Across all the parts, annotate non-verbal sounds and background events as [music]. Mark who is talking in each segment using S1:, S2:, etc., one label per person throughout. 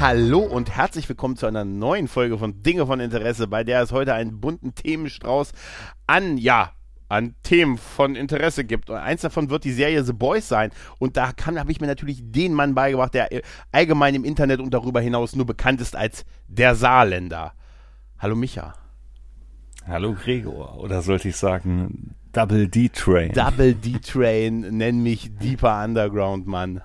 S1: Hallo und herzlich willkommen zu einer neuen Folge von Dinge von Interesse, bei der es heute einen bunten Themenstrauß an, ja, an Themen von Interesse gibt. Und eins davon wird die Serie The Boys sein. Und da habe ich mir natürlich den Mann beigebracht, der allgemein im Internet und darüber hinaus nur bekannt ist als der Saarländer. Hallo Micha.
S2: Hallo Gregor. Oder sollte ich sagen, Double D-Train.
S1: Double D-Train, nenn mich Deeper Underground, Mann.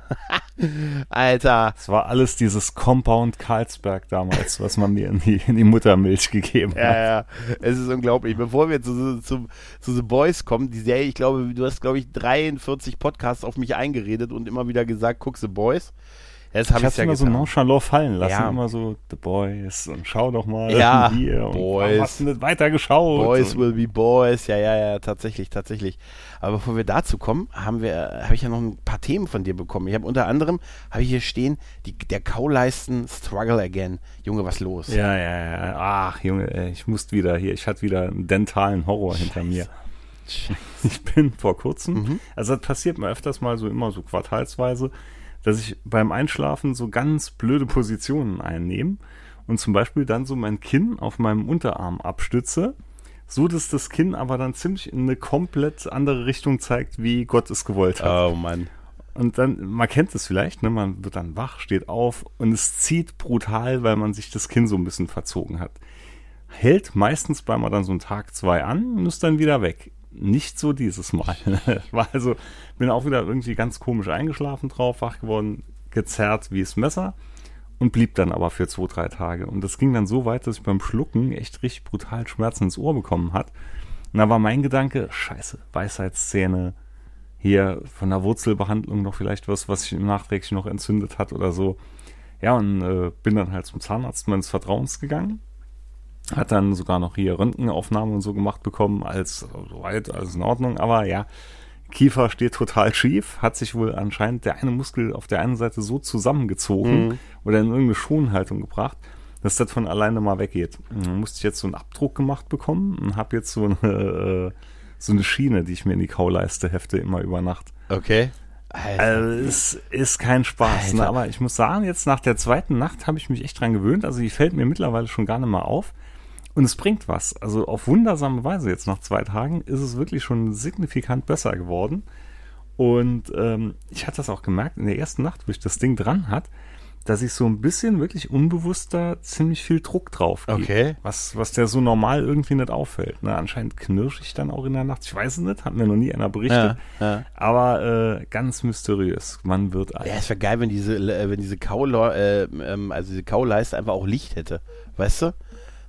S1: [laughs] Alter.
S2: Es war alles dieses Compound Karlsberg damals, was man mir in die, in die Muttermilch gegeben hat.
S1: Ja, ja, es ist unglaublich. Bevor wir zu, zu, zu The Boys kommen, die Serie, ich glaube, du hast, glaube ich, 43 Podcasts auf mich eingeredet und immer wieder gesagt, guck The Boys.
S2: Jetzt habe ich es ja immer getan. so nonchalant fallen lassen, ja. immer so The Boys und schau doch mal
S1: ja,
S2: hier
S1: Boys.
S2: hast du nicht weiter geschaut?
S1: Boys will be Boys, ja, ja, ja, tatsächlich, tatsächlich. Aber bevor wir dazu kommen, haben wir, habe ich ja noch ein paar Themen von dir bekommen. Ich habe unter anderem, habe ich hier stehen, die, der Kauleisten Struggle Again. Junge, was los?
S2: Ja, ja, ja. Ach, Junge, ich musste wieder hier, ich hatte wieder einen dentalen Horror Scheiße. hinter mir. Scheiße. Ich bin vor kurzem, mhm. also das passiert mir öfters mal so immer so quartalsweise, dass ich beim Einschlafen so ganz blöde Positionen einnehme und zum Beispiel dann so mein Kinn auf meinem Unterarm abstütze, so dass das Kinn aber dann ziemlich in eine komplett andere Richtung zeigt, wie Gott es gewollt hat.
S1: Oh Mann.
S2: Und dann, man kennt es vielleicht, ne? man wird dann wach, steht auf und es zieht brutal, weil man sich das Kinn so ein bisschen verzogen hat. Hält meistens bei man dann so einen Tag, zwei an und ist dann wieder weg nicht so dieses Mal. [laughs] War also, bin auch wieder irgendwie ganz komisch eingeschlafen drauf, wach geworden, gezerrt wie das Messer und blieb dann aber für zwei, drei Tage. Und das ging dann so weit, dass ich beim Schlucken echt richtig brutal Schmerzen ins Ohr bekommen hat. Und da war mein Gedanke, scheiße, Weisheitszähne, hier von der Wurzelbehandlung noch vielleicht was, was sich nachträglich noch entzündet hat oder so. Ja, und äh, bin dann halt zum Zahnarzt meines Vertrauens gegangen hat dann sogar noch hier Röntgenaufnahmen und so gemacht bekommen, als soweit, alles in Ordnung. Aber ja, Kiefer steht total schief, hat sich wohl anscheinend der eine Muskel auf der einen Seite so zusammengezogen mhm. oder in irgendeine Schonhaltung gebracht, dass das von alleine mal weggeht. Dann musste ich jetzt so einen Abdruck gemacht bekommen und habe jetzt so eine, äh, so eine Schiene, die ich mir in die Kauleiste hefte, immer über Nacht.
S1: Okay.
S2: Alter. Also es ist kein Spaß, ne? aber ich muss sagen, jetzt nach der zweiten Nacht habe ich mich echt dran gewöhnt. Also die fällt mir mittlerweile schon gar nicht mehr auf. Und es bringt was. Also auf wundersame Weise jetzt nach zwei Tagen ist es wirklich schon signifikant besser geworden. Und ähm, ich hatte das auch gemerkt in der ersten Nacht, wo ich das Ding dran hat, dass ich so ein bisschen wirklich unbewusster ziemlich viel Druck drauf
S1: gebe. Okay.
S2: Was, was der so normal irgendwie nicht auffällt. Ne? Anscheinend knirsche ich dann auch in der Nacht. Ich weiß es nicht, hat mir noch nie einer berichtet. Ja, ja. Aber äh, ganz mysteriös. Man wird
S1: alt. Ja, es wäre geil, wenn diese, äh, wenn diese Kaule, äh, ähm, also diese Kauleiste einfach auch Licht hätte. Weißt du?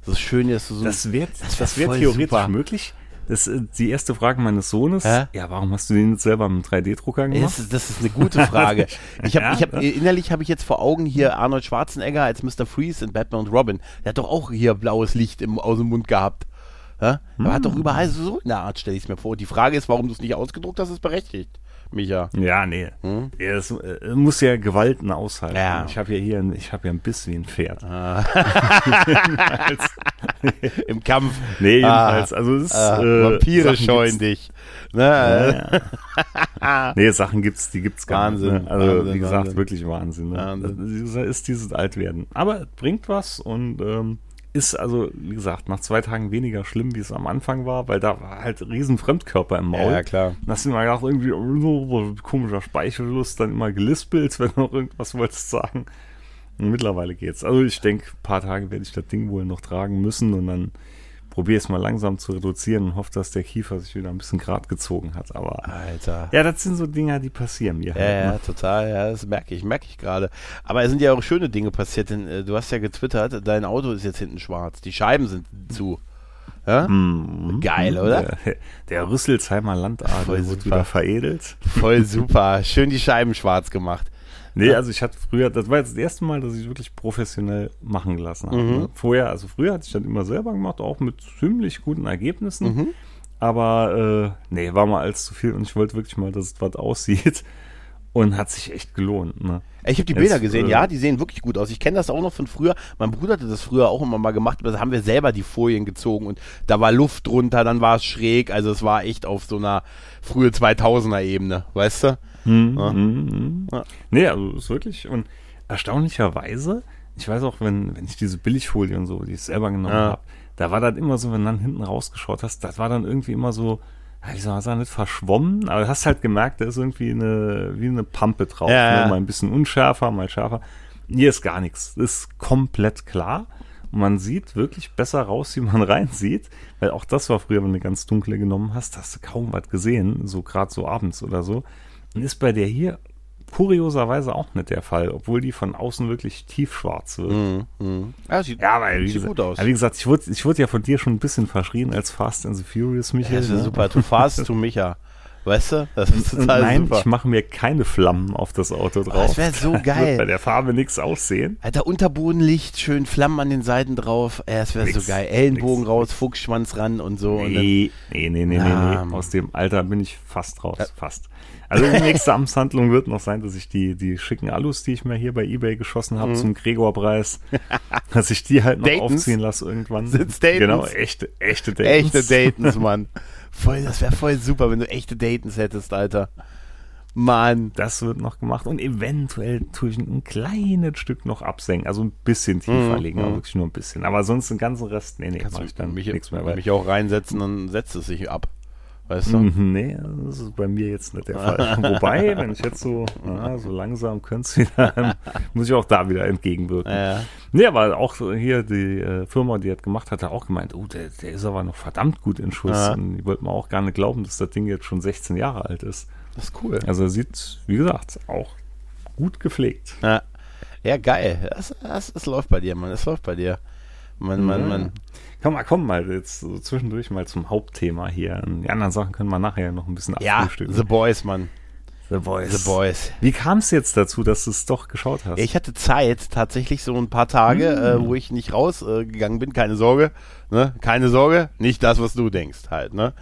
S1: Das Schöne ist so.
S2: Das wird, das, das wird theoretisch super. möglich. Das ist die erste Frage meines Sohnes. Hä? Ja, warum hast du den jetzt selber mit einem 3D-Drucker gemacht?
S1: Das ist, das ist, eine gute Frage. Ich [laughs] hab, ja, ich hab, innerlich habe ich jetzt vor Augen hier Arnold Schwarzenegger als Mr. Freeze in Batman und Robin. Der hat doch auch hier blaues Licht im, aus dem Mund gehabt. Ja? Hm. Er hat doch überall so in der Art, stelle ich es mir vor. Die Frage ist, warum du es nicht ausgedruckt hast, ist berechtigt. Micha.
S2: Ja, nee. Hm? Ja, es äh, muss ja Gewalten aushalten. Ja. Ich habe ja hier ein, ich habe ja ein Biss wie ein Pferd. Ah. [laughs]
S1: Im Kampf.
S2: Nee, jedenfalls. Ah. Also es ist,
S1: ah. äh, Vampire scheuen dich.
S2: Ne? Ja, [laughs] nee, Sachen gibt's, die gibt's gar Wahnsinn, nicht. Ne? Also Wahnsinn, wie gesagt, Wahnsinn. wirklich Wahnsinn. Ne? Wahnsinn. Das ist dieses Altwerden. Aber es bringt was und ähm, ist also, wie gesagt, nach zwei Tagen weniger schlimm, wie es am Anfang war, weil da war halt riesen Fremdkörper im Maul.
S1: Ja, klar.
S2: Da hast du immer gedacht, irgendwie oh, komischer Speichelfluss, dann immer gelispelt, [laughs] wenn du noch irgendwas wolltest sagen. Und mittlerweile geht's. Also ich denke, ein paar Tage werde ich das Ding wohl noch tragen müssen und dann probiere es mal langsam zu reduzieren und hoffe, dass der Kiefer sich wieder ein bisschen grad gezogen hat. Aber
S1: Alter.
S2: Ja, das sind so Dinger, die passieren mir.
S1: Ja, halt, ja, ne? total. Ja, das merke ich, merke ich gerade. Aber es sind ja auch schöne Dinge passiert, denn äh, du hast ja getwittert, dein Auto ist jetzt hinten schwarz, die Scheiben sind zu. Ja?
S2: Mm,
S1: Geil, oder?
S2: Der, der Rüsselsheimer Landadel wird wieder veredelt.
S1: Voll [laughs] super. Schön die Scheiben schwarz gemacht.
S2: Nee, also ich hatte früher, das war jetzt das erste Mal, dass ich wirklich professionell machen gelassen habe.
S1: Mhm.
S2: Ne? Vorher, also früher hatte ich das immer selber gemacht, auch mit ziemlich guten Ergebnissen.
S1: Mhm.
S2: Aber äh, nee, war mal alles zu viel und ich wollte wirklich mal, dass es was aussieht. Und hat sich echt gelohnt. Ne?
S1: Ich habe die
S2: Jetzt,
S1: Bilder gesehen,
S2: äh,
S1: ja, die sehen wirklich gut aus. Ich kenne das auch noch von früher. Mein Bruder hatte das früher auch immer mal gemacht, aber da haben wir selber die Folien gezogen und da war Luft drunter, dann war es schräg. Also es war echt auf so einer frühe 2000er Ebene, weißt du?
S2: Mhm,
S1: Ja.
S2: mhm.
S1: Ja.
S2: Nee, also ist wirklich und erstaunlicherweise, ich weiß auch, wenn, wenn ich diese Billigfolie und so, die ich selber genommen
S1: Ja.
S2: habe, da war das immer so, wenn du dann hinten rausgeschaut hast, das war dann irgendwie immer so, ich soll mal nicht verschwommen, aber du hast halt gemerkt, da ist irgendwie eine, wie eine Pampe drauf,
S1: Ja,
S2: ne? mal ein bisschen unschärfer, mal schärfer. Hier ist gar nichts, das ist komplett klar. Und man sieht wirklich besser raus, wie man [laughs] reinsieht, weil auch das war früher, wenn du ganz dunkle genommen hast, hast du kaum was gesehen, so gerade so abends oder so. Und ist bei der hier kurioserweise auch nicht der Fall, obwohl die von außen wirklich tiefschwarz wird.
S1: Mhm. Mhm. Ja, sieht,
S2: Ja, wie
S1: sieht
S2: gesagt,
S1: gut aus.
S2: Ja, wie gesagt, ich wurde, ich wurde ja von dir schon ein bisschen verschrien als Fast and the Furious, Michael.
S1: Ja, das ist
S2: ne?
S1: super. Du fahrst zu [laughs] Micha. Weißt du? Das ist total
S2: Nein,
S1: super.
S2: ich mache mir keine Flammen auf das Auto drauf.
S1: das wär so geil.
S2: Wird bei der Farbe nichts aussehen.
S1: Alter, Unterbodenlicht, schön Flammen an den Seiten drauf. Ja, das wäre so geil. Ellenbogen
S2: nix,
S1: raus, Fuchsschwanz ran und so. Und dann,
S2: Nee, nee, nee, nee, nee,
S1: Ah,
S2: nee. Aus dem Alter bin ich fast raus. Fast. Also die [laughs] nächste Amtshandlung wird noch sein, dass ich die, die schicken Alus, die ich mir hier bei Ebay geschossen
S1: Mhm.
S2: habe, zum Gregor-Preis, [laughs] dass ich die halt noch
S1: Daytons?
S2: aufziehen lasse irgendwann.
S1: Sind's Daytons?
S2: Genau, echte, echte Daytons.
S1: echte Datens, Mann. [laughs] Voll, das wäre voll super, wenn du echte Datens hättest, Alter. Mann.
S2: Das wird noch gemacht und eventuell tue ich ein kleines Stück noch absenken, also ein bisschen tiefer
S1: Mhm,
S2: legen, aber
S1: mhm.
S2: wirklich nur ein bisschen. Aber sonst den ganzen Rest, nee, nee,
S1: Kannst
S2: mach ich dann
S1: mich,
S2: nichts mehr. Weil,
S1: mich auch reinsetzen, dann setzt es sich ab. Weißt du?
S2: Mhm, nee, das ist bei mir jetzt nicht der Fall. [laughs] Wobei, wenn ich jetzt so, na, so langsam könnte es wieder, [laughs] muss ich auch da wieder entgegenwirken.
S1: Ja.
S2: Nee, aber auch hier die äh, Firma, die das gemacht hat, hat auch gemeint, oh, der, der ist aber noch verdammt gut in Schuss.
S1: Ja.
S2: Und ich wollte mir auch gar nicht glauben, dass das Ding jetzt schon 16 Jahre alt ist.
S1: Das ist cool.
S2: Also er sieht, wie gesagt, auch gut gepflegt.
S1: Ja, ja geil. Das, das, das läuft bei dir, Mann. Das läuft bei dir. Mann, Mann,
S2: Ja.
S1: Mann.
S2: Komm mal, komm mal jetzt so zwischendurch mal zum Hauptthema hier. Die anderen Sachen können wir nachher noch ein bisschen
S1: Ja,
S2: abfrühstücken.
S1: The Boys, Mann.
S2: The Boys.
S1: The Boys.
S2: Wie kam es jetzt dazu, dass du es doch geschaut hast?
S1: Ich hatte Zeit, tatsächlich so ein paar Tage, äh, wo ich nicht rausgegangen äh, bin. Keine Sorge, ne? Keine Sorge, nicht das, was du denkst halt, ne?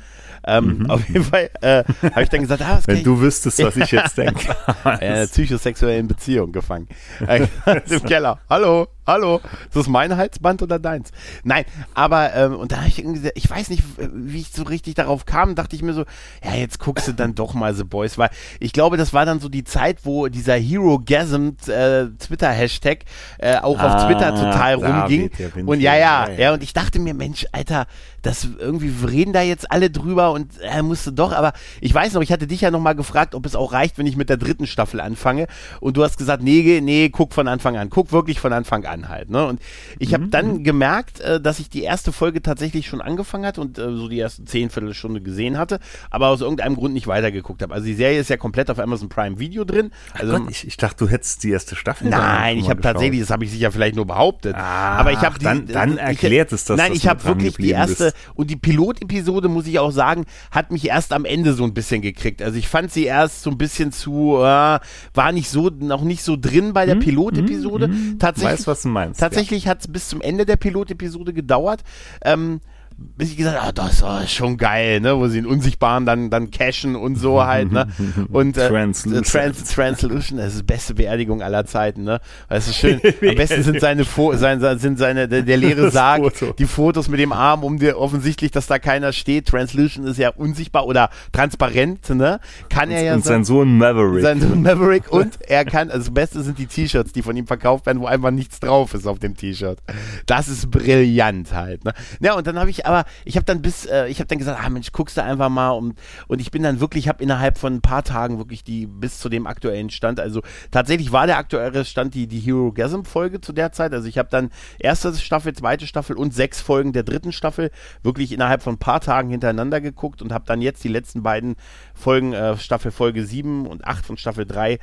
S1: Ähm, Auf jeden Fall äh, habe ich dann gesagt, ah, was
S2: Wenn du wüsstest, was ich jetzt [laughs] denke.
S1: in einer psychosexuellen Beziehung gefangen. Äh, [laughs] [laughs] Im Keller. Hallo, hallo. Ist das mein Halsband oder deins? Nein, aber ähm, und da habe ich irgendwie, gesagt, ich weiß nicht, wie ich so richtig darauf kam, dachte ich mir so, ja, jetzt guckst du dann doch mal The Boys, weil ich glaube, das war dann so die Zeit, wo dieser Hero-Gasm äh, Twitter-Hashtag äh, auch auf
S2: Ah,
S1: Twitter total
S2: da
S1: rumging. Und ja, ja, ja,
S2: Ja,
S1: und ich dachte mir, Mensch, Alter, das irgendwie reden da jetzt alle drüber und er musste doch, aber ich weiß noch, ich hatte dich ja noch mal gefragt, ob es auch reicht, wenn ich mit der dritten Staffel anfange und du hast gesagt, nee, nee, guck von Anfang an, guck wirklich von Anfang an halt, ne? Und ich
S2: Mhm.
S1: habe dann gemerkt, äh, dass ich die erste Folge tatsächlich schon angefangen hatte und äh, so die ersten zehn Viertelstunde gesehen hatte, aber aus irgendeinem Grund nicht weitergeguckt habe. Also die Serie ist ja komplett auf Amazon Prime Video drin. Also
S2: Gott, ich, ich dachte, du hättest die erste Staffel
S1: Nein, ich habe tatsächlich, das habe ich sicher vielleicht nur behauptet.
S2: Ah,
S1: aber ich habe
S2: dann- dann
S1: ich-
S2: erklärt es, dass
S1: Nein,
S2: das
S1: ich habe wirklich die erste
S2: bist.
S1: und die Pilotepisode muss ich auch sagen, hat mich erst am Ende so ein bisschen gekriegt. Also ich fand sie erst so ein bisschen zu, äh, war nicht so, noch nicht so drin bei der Pilotepisode. Tatsächlich,
S2: Weiß, was du meinst.
S1: Tatsächlich hat es bis zum Ende der Pilotepisode gedauert. Ähm, bis ich gesagt habe, ah, das war schon geil, ne, wo sie den Unsichtbaren dann, dann cashen und so halt, ne, [laughs] und äh,
S2: Translucent.
S1: Trans Translution, das ist die beste Beerdigung aller Zeiten, ne, das ist schön, [laughs] am besten sind seine, Fo sein, sind seine, der, der leere Sarg,
S2: Foto.
S1: die Fotos mit dem Arm, um dir offensichtlich, dass da keiner steht, Translution ist ja unsichtbar oder transparent, ne, kann er ja
S2: Und
S1: sein-
S2: sein Sohn Maverick.
S1: sein Sohn Maverick und er kann, also das Beste sind die T-Shirts, die von ihm verkauft werden, wo einfach nichts drauf ist auf dem T-Shirt. Das ist brillant halt. Ne? Ja, und dann habe ich aber, ich habe dann bis, äh, ich habe dann gesagt, ah Mensch, guckst du einfach mal und, und ich bin dann wirklich, habe innerhalb von ein paar Tagen wirklich die, bis zu dem aktuellen Stand, also tatsächlich war der aktuelle Stand die, die Hero Gasm Folge zu der Zeit, also ich habe dann erste Staffel, zweite Staffel und sechs Folgen der dritten Staffel wirklich innerhalb von ein paar Tagen hintereinander geguckt und habe dann jetzt die letzten beiden Folgen, äh, Staffel Folge 7 und 8 von Staffel 3,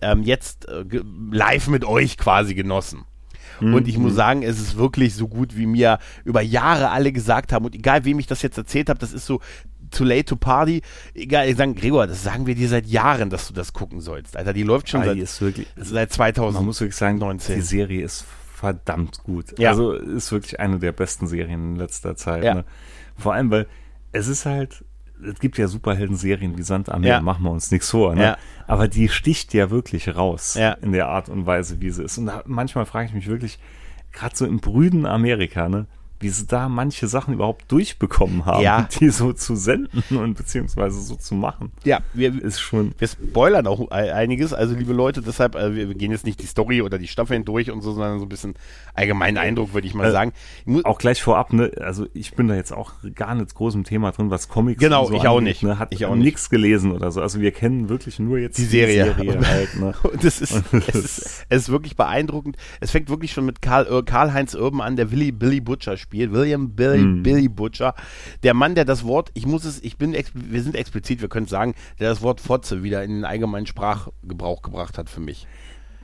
S1: ähm, jetzt äh, live mit euch quasi genossen. Und ich muss sagen, es ist wirklich so gut, wie mir über Jahre alle gesagt haben. Und egal, wem ich das jetzt erzählt habe, das ist so Too Late to Party. Egal, ich sage, Gregor, das sagen wir dir seit Jahren, dass du das gucken sollst. Alter, die läuft schon seit,
S2: ist wirklich,
S1: seit 2000.
S2: man muss wirklich sagen,
S1: 19.
S2: die Serie ist verdammt gut.
S1: Ja.
S2: Also ist wirklich eine der besten Serien in letzter Zeit.
S1: Ja.
S2: Ne? Vor allem, weil es ist halt, es gibt ja Superhelden-Serien wie Sand am Meer,
S1: Ja.
S2: machen wir uns nichts vor. Ne?
S1: Ja.
S2: Aber die sticht ja wirklich raus
S1: Ja.
S2: in der Art und Weise, wie sie ist. Und da, manchmal frage ich mich wirklich, gerade so im brüden Amerika, ne? Wie sie da manche Sachen überhaupt durchbekommen haben,
S1: Ja. [laughs]
S2: die so zu senden und beziehungsweise so zu machen.
S1: ja, wir,
S2: Ist schon
S1: wir spoilern auch einiges, also liebe Leute, deshalb, äh, wir, gehen jetzt nicht die Story oder die Staffeln durch und so, sondern so ein bisschen allgemeinen Eindruck, würde ich mal
S2: Äh,
S1: sagen. Ich muss,
S2: auch gleich vorab, ne, also ich bin da jetzt auch gar nicht groß im Thema drin, was Comics
S1: Genau,
S2: so
S1: ich auch nicht.
S2: Ne, hat
S1: Ich auch nicht.
S2: nichts gelesen oder so. Also wir kennen wirklich nur jetzt
S1: Die Serie. [laughs]
S2: halt, ne? [laughs]
S1: Und es ist,
S2: Und
S1: es ist, es ist wirklich beeindruckend. Es fängt wirklich schon mit Karl, äh, Karl-Heinz Urban an, der Willy, Billy Butcher spielt. William Billy,
S2: Mhm.
S1: Billy Butcher. Der Mann, der das Wort, ich muss es, ich bin, wir sind explizit, wir können es sagen, der das Wort Fotze wieder in den allgemeinen Sprachgebrauch gebracht hat für mich.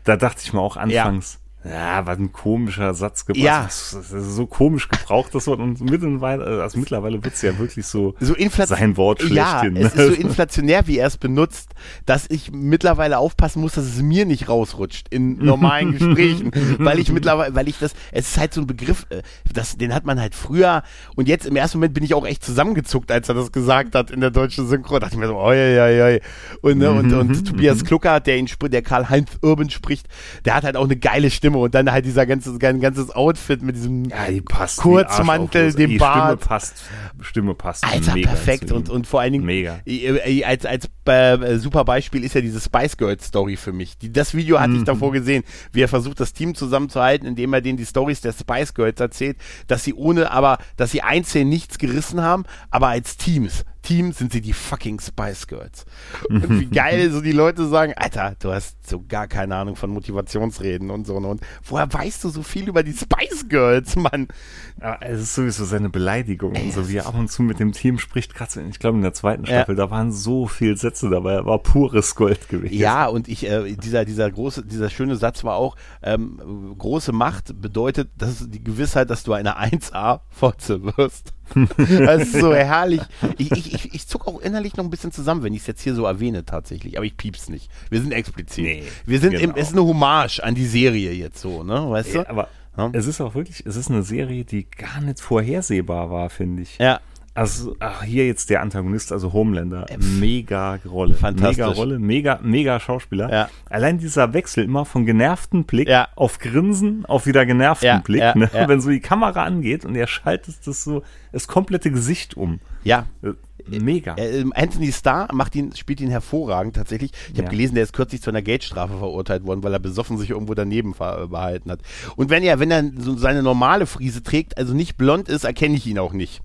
S2: Da dachte ich mir auch anfangs, ja, was ein komischer Satz gebraucht.
S1: Ja.
S2: Das ist so komisch gebraucht, das Wort. Und mittlerweile, also mittlerweile wird's ja wirklich so,
S1: So
S2: sein Wort
S1: Ja,
S2: schlechthin.
S1: es
S2: ne?
S1: ist so inflationär, wie er es benutzt, dass ich mittlerweile aufpassen muss, dass es mir nicht rausrutscht in normalen [laughs] Gesprächen, weil ich mittlerweile, weil ich das, es ist halt so ein Begriff, äh, das, den hat man halt früher und jetzt im ersten Moment bin ich auch echt zusammengezuckt, als er das gesagt hat in der deutschen Synchro, dachte ich mir so, oi, oi, oi. Und, ne, und, und Tobias Klucker, der ihn der Karl-Heinz Urban spricht, der hat halt auch eine geile Stimme und dann halt dieser ganze, ganzes Outfit mit diesem
S2: ja, die
S1: Kurzmantel, dem
S2: die
S1: Bart.
S2: Stimme passt, Stimme passt.
S1: Alter, perfekt. Und, und vor allen Dingen,
S2: Mega.
S1: äh, äh, als, äh, super Beispiel ist ja diese Spice Girls Story für mich. Die, das Video hatte ich davor gesehen, wie er versucht, das Team zusammenzuhalten, indem er denen die Stories der Spice Girls erzählt, dass sie ohne, aber, dass sie einzeln nichts gerissen haben, aber als Teams. Team sind sie die fucking Spice Girls. Und wie [laughs] geil so die Leute sagen, Alter, du hast so gar keine Ahnung von Motivationsreden und so. Und woher weißt du so viel über die Spice Girls, Mann?
S2: Ja, es ist sowieso seine Beleidigung und so, wie er ab und zu mit dem Team spricht. Gerade, so ich glaube, in der zweiten
S1: Ja.
S2: Staffel, da waren so viele Sätze dabei, er war pures Gold gewesen.
S1: Ja, und ich, äh, dieser, dieser große, dieser schöne Satz war auch, ähm, große Macht bedeutet, das ist die Gewissheit, dass du eine 1A-Fotze wirst. [laughs] das ist so herrlich. Ich, ich, ich, ich zuck auch innerlich noch ein bisschen zusammen, wenn ich es jetzt hier so erwähne tatsächlich. Aber ich piep's nicht. Wir sind explizit.
S2: Nee,
S1: Wir sind im,
S2: genau.
S1: es ist eine Hommage an die Serie jetzt so, ne? Weißt
S2: Ja,
S1: du?
S2: aber
S1: Ja.
S2: es ist auch wirklich, es ist eine Serie, die gar nicht vorhersehbar war, finde ich.
S1: Ja.
S2: Also, ach, hier jetzt der Antagonist, also Homelander, mega Rolle.
S1: Fantastisch.
S2: Mega Rolle, mega, mega Schauspieler.
S1: Ja.
S2: Allein dieser Wechsel immer von genervten Blick
S1: Ja.
S2: auf Grinsen, auf wieder genervten
S1: Ja,
S2: Blick,
S1: ja,
S2: ne? wenn so die Kamera angeht und er schaltet das so, das komplette Gesicht um.
S1: Ja.
S2: Äh, Mega.
S1: Äh, ähm, Anthony Starr macht ihn, spielt ihn hervorragend tatsächlich. Ich habe
S2: Ja.
S1: gelesen, der ist kürzlich zu einer Geldstrafe verurteilt worden, weil er besoffen sich irgendwo daneben ver behalten hat. Und wenn er, wenn er so seine normale Frise trägt, also nicht blond ist, erkenne ich ihn auch nicht.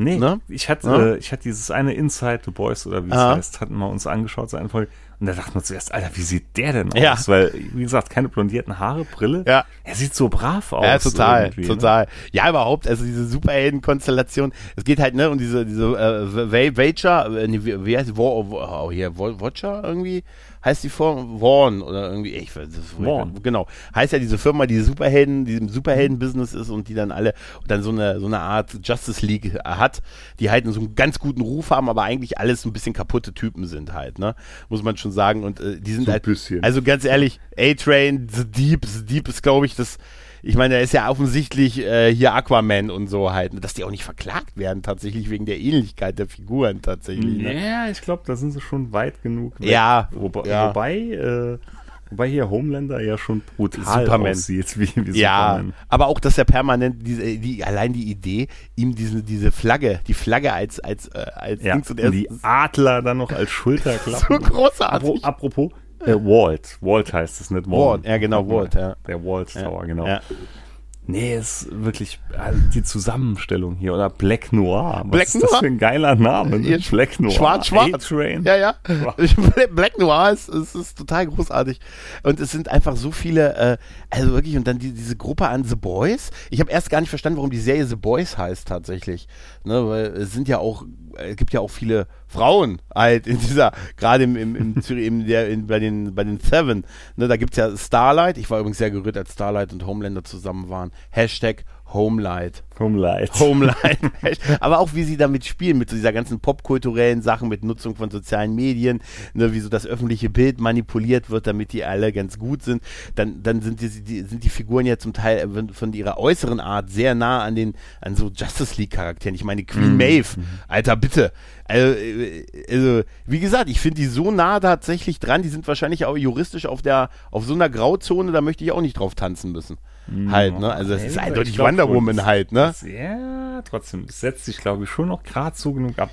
S2: Nee,
S1: Ne?
S2: ich hatte,
S1: Ja.
S2: äh, ich hatte dieses eine Inside the Boys oder wie es heißt, hatten wir uns angeschaut, so eine Folge. Und da dachten wir zuerst, Alter, wie sieht der denn
S1: Ja.
S2: aus? Weil, wie gesagt, keine blondierten Haare, Brille.
S1: Ja.
S2: Er sieht so brav aus.
S1: Ja, total,
S2: Ne?
S1: total. Ja, überhaupt, also diese Superhelden-Konstellation. Es geht halt, ne, und diese, diese äh, Va- Vager, äh, wie, heißt die? Wo, wo, oh, hier, Watcher irgendwie? Heißt die Form? Vaughn oder irgendwie, ich weiß das
S2: Vaughn.
S1: Genau. Heißt ja diese Firma, die Superhelden, die im Superhelden-Business ist und die dann alle und dann so eine, so eine Art Justice League hat, die halt so einen ganz guten Ruf haben, aber eigentlich alles so ein bisschen kaputte Typen sind halt, ne? Muss man schon sagen. Und äh, die sind
S2: So ein
S1: halt.
S2: bisschen.
S1: Also ganz ehrlich, A-Train, The Deep, The Deep ist, glaube ich, das. Ich meine, er ist ja offensichtlich äh, hier Aquaman und so halt, dass die auch nicht verklagt werden tatsächlich wegen der Ähnlichkeit der Figuren tatsächlich. Ne?
S2: Ja, ich glaube, da sind sie schon weit genug. weg.
S1: Ja,
S2: Wobei,
S1: ja.
S2: wobei, äh, wobei hier Homelander ja schon brutal
S1: Superman.
S2: aussieht, wie, wie
S1: Ja,
S2: Superman.
S1: aber auch, dass er permanent diese, die, allein die Idee, ihm diese, diese Flagge, die Flagge als, als, äh, als
S2: Ja,
S1: Dings und er
S2: die Adler dann noch als Schulterklappen. [laughs]
S1: so großartig.
S2: Apro- Apropos, äh, Walt. Walt heißt es nicht.
S1: Walt, ja, genau, Walt, ja.
S2: Der Walt Tower, genau.
S1: Ja.
S2: Nee, ist wirklich also die Zusammenstellung hier. Oder Black Noir. Was
S1: Black
S2: ist das
S1: Noir?
S2: für ein geiler Name? Ne? Black Noir.
S1: Schwarz, schwarz.
S2: A-Train.
S1: Ja, ja. [laughs] Black Noir ist, ist, ist total großartig. Und es sind einfach so viele, äh, also wirklich, und dann die, diese Gruppe an The Boys. Ich habe erst gar nicht verstanden, warum die Serie The Boys heißt tatsächlich. Ne, weil es sind ja auch, es gibt ja auch viele Frauen halt in dieser, gerade im, im, im, Zürich- im der, in, bei den, bei den Seven. Ne, da gibt's ja Starlight. Ich war übrigens sehr gerührt, als Starlight und Homelander zusammen waren. Hashtag Homelight.
S2: Homelight.
S1: Homelight. [laughs] Aber auch wie sie damit spielen, mit so dieser ganzen popkulturellen Sachen, mit Nutzung von sozialen Medien, ne, wie so das öffentliche Bild manipuliert wird, damit die alle ganz gut sind. Dann, dann sind die, die, sind die Figuren ja zum Teil äh, von ihrer äußeren Art sehr nah an den, an so Justice League Charakteren. Ich meine, Queen mhm. Maeve, Alter, bitte. Also, äh, also wie gesagt, ich finde die so nah tatsächlich dran, die sind wahrscheinlich auch juristisch auf der, auf so einer Grauzone, da möchte ich auch nicht drauf tanzen müssen. Mhm. Halt, ne? Also es ist eindeutig Wonder Woman halt, ne?
S2: Ja, trotzdem, es setzt sich, glaube ich, schon noch gerade so genug ab.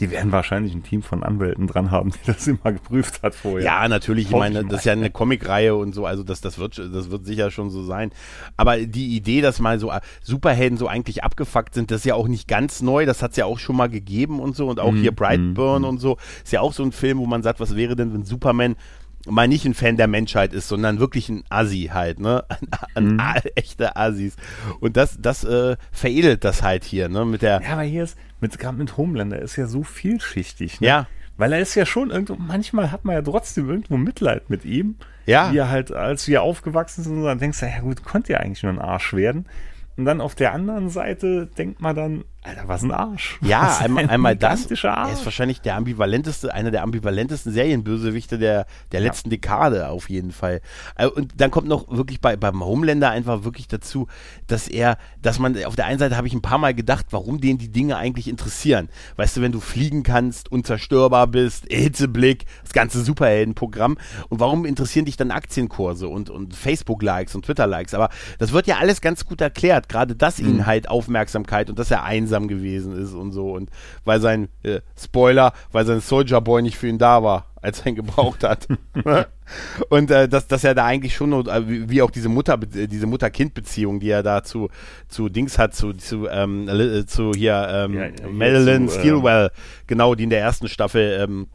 S2: Die werden wahrscheinlich ein Team von Anwälten dran haben, die das immer geprüft hat vorher.
S1: Ja, natürlich. Ich meine, das ist ja eine Comicreihe und so, also das, das wird, das wird sicher schon so sein. Aber die Idee, dass mal so Superhelden so eigentlich abgefuckt sind, das ist ja auch nicht ganz neu. Das hat es ja auch schon mal gegeben und so. Und auch mm, hier Brightburn mm, und so. Ist ja auch so ein Film, wo man sagt, was wäre denn, wenn Superman mal nicht ein Fan der Menschheit ist, sondern wirklich ein Assi halt, ne? [laughs] Ein, ein mhm. echter Assis. Und das, das äh, veredelt das halt hier, ne? Mit der.
S2: Ja, aber hier ist, mit, gerade mit Homelander ist ja so vielschichtig,
S1: ne? Ja.
S2: Weil er ist ja schon irgendwo, manchmal hat man ja trotzdem irgendwo Mitleid mit ihm.
S1: Ja.
S2: Wie er halt, als wir aufgewachsen sind, dann denkst du, ja gut, konnte ja eigentlich nur ein Arsch werden. Und dann auf der anderen Seite denkt man dann, Alter, was ein Arsch.
S1: Ja, einmal,
S2: ein
S1: einmal das. Arsch. Er ist wahrscheinlich der ambivalenteste, einer der ambivalentesten Serienbösewichte der, der ja. letzten Dekade auf jeden Fall. Äh, und dann kommt noch wirklich bei, beim Homelander einfach wirklich dazu, dass er, dass man, auf der einen Seite habe ich ein paar Mal gedacht, warum den die Dinge eigentlich interessieren. Weißt du, wenn du fliegen kannst, unzerstörbar bist, Hitzeblick, das ganze Superheldenprogramm. Und warum interessieren dich dann Aktienkurse und, und Facebook-Likes und Twitter-Likes? Aber das wird ja alles ganz gut erklärt. Gerade das mhm. ihnen halt Aufmerksamkeit und dass er einsam einsam gewesen ist und so. Und weil sein, äh, Spoiler, weil sein Soldier Boy nicht für ihn da war, als er ihn gebraucht hat. [laughs] und äh, dass, dass er da eigentlich schon, äh, wie auch diese Mutter, äh, diese Mutter-Kind-Beziehung, die er da zu, zu Dings hat, zu, zu, ähm, äh, zu hier, ähm, ja, ja, Madeline zu, Steelwell, äh, genau, die in der ersten Staffel ähm,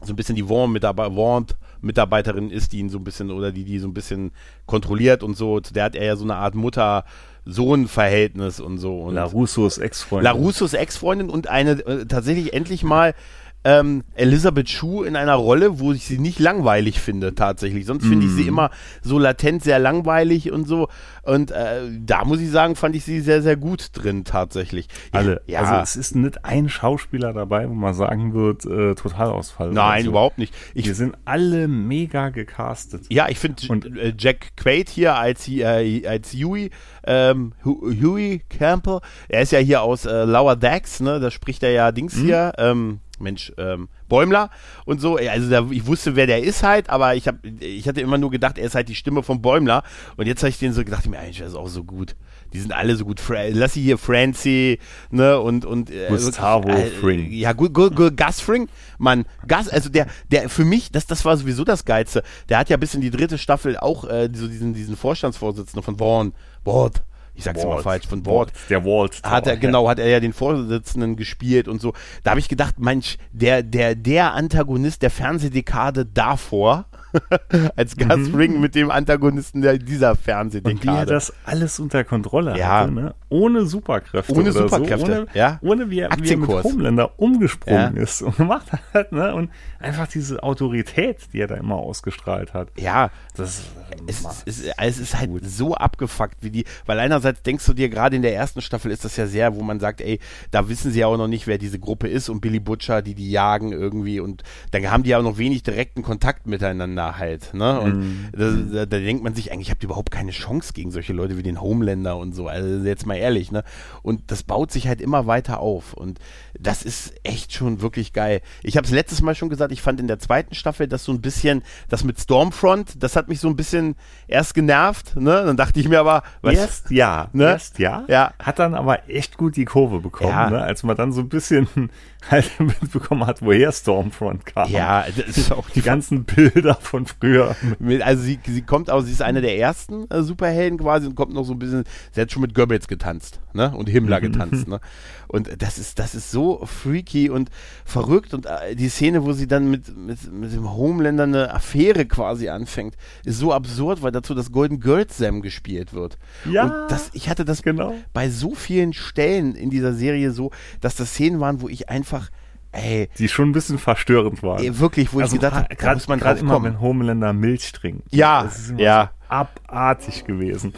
S1: so ein bisschen die Warm-Mitarbeiterin ist, die ihn so ein bisschen, oder die, die so ein bisschen kontrolliert und so. Der hat er ja so eine Art Mutter- Sohn-Verhältnis und so. Und
S2: Larussos Ex-Freundin.
S1: Larussos Ex-Freundin und eine äh, tatsächlich endlich mal ähm, Elizabeth Shue in einer Rolle, wo ich sie nicht langweilig finde tatsächlich. Sonst finde ich sie mm. immer so latent sehr langweilig und so. Und äh, da muss ich sagen, fand ich sie sehr, sehr gut drin tatsächlich.
S2: Alle. Ja. Also es ist nicht ein Schauspieler dabei, wo man sagen wird, äh, Totalausfall.
S1: Nein, so. überhaupt nicht.
S2: Ich, Wir sind alle mega gecastet.
S1: Ja, ich finde äh, Jack Quaid hier als, äh, als Huey, ähm, Huey Camper, er ist ja hier aus äh, Lower Decks, ne? Da spricht er ja Dings mhm. hier, ähm, Mensch, ähm, Bäumler und so. Also da, ich wusste, wer der ist halt, aber ich, hab, ich hatte immer nur gedacht, er ist halt die Stimme von Bäumler. Und jetzt habe ich den so gedacht, mir eigentlich, der ist auch so gut. Die sind alle so gut. Lass sie hier Francie, ne, und, und
S2: äh, Gustavo äh, Fring.
S1: Ja, gut, gut, gut, Gus Fring, Mann. Gus, also der, der für mich, das, das war sowieso das Geilste. Der hat ja bis in die dritte Staffel auch äh, so diesen, diesen Vorstandsvorsitzenden von Vaughn, Ward, ich sag's Walt. immer falsch, von Walt.
S2: Der Walt.
S1: Hat er, genau, hat er ja den Vorsitzenden gespielt und so. Da habe ich gedacht, Mensch, der, der, der Antagonist der Fernsehdekade davor, [laughs] als Gastring mhm. mit dem Antagonisten der, dieser Fernsehdekade. Und wie er
S2: das alles unter Kontrolle
S1: ja.
S2: hatte, ne? ohne Superkräfte.
S1: Ohne Superkräfte,
S2: so. ohne,
S1: ja.
S2: Ohne wie er, wie er mit Homelander umgesprungen ja. ist und [laughs] gemacht hat. Ne? Und einfach diese Autorität, die er da immer ausgestrahlt hat.
S1: Ja, das es, es, es ist halt gut. so abgefuckt wie die, weil einerseits denkst du dir, gerade in der ersten Staffel ist das ja sehr, wo man sagt, ey, da wissen sie ja auch noch nicht, wer diese Gruppe ist und Billy Butcher, die die jagen irgendwie und dann haben die ja auch noch wenig direkten Kontakt miteinander halt, ne? Und mm. da, da, da, denkt man sich eigentlich, habt ihr überhaupt keine Chance gegen solche Leute wie den Homelander und so, also jetzt mal ehrlich, ne? Und das baut sich halt immer weiter auf und das ist echt schon wirklich geil. Ich habe es letztes Mal schon gesagt, ich fand in der zweiten Staffel das so ein bisschen, das mit Stormfront, das hat mich so ein bisschen erst genervt, ne? Dann dachte ich mir aber,
S2: was, erst ja,
S1: ne? erst ja,
S2: ja, hat dann aber echt gut die Kurve bekommen, ja. ne? als man dann so ein bisschen [laughs] halt mitbekommen hat, woher Stormfront kam.
S1: Ja, das ist auch
S2: die ganzen Bilder von früher.
S1: Also sie, sie kommt auch, sie ist eine der ersten äh, Superhelden quasi und kommt noch so ein bisschen, sie hat schon mit Goebbels getanzt, ne? Und Himmler getanzt, ne? Und das ist, das ist so freaky und verrückt und äh, die Szene, wo sie dann mit, mit, mit dem Homelander eine Affäre quasi anfängt, ist so absurd, weil dazu das Golden Girls Sam gespielt wird.
S2: Ja.
S1: Und das, ich hatte das
S2: genau.
S1: bei so vielen Stellen in dieser Serie so, dass das Szenen waren, wo ich einfach Ey,
S2: die schon ein bisschen verstörend waren.
S1: Ey, wirklich, wo also ich gedacht habe,
S2: gerade muss man gerade immer, wenn Homelander Milch trinkt.
S1: Ja,
S2: das ist immer
S1: ja.
S2: So abartig gewesen.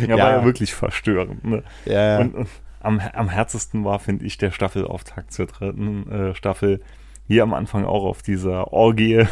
S2: Ja, war ja wirklich verstörend. Ne?
S1: Ja.
S2: Und, und am, am härtesten war, finde ich, der Staffelauftakt zur dritten äh, Staffel. Hier am Anfang auch auf dieser Orgie,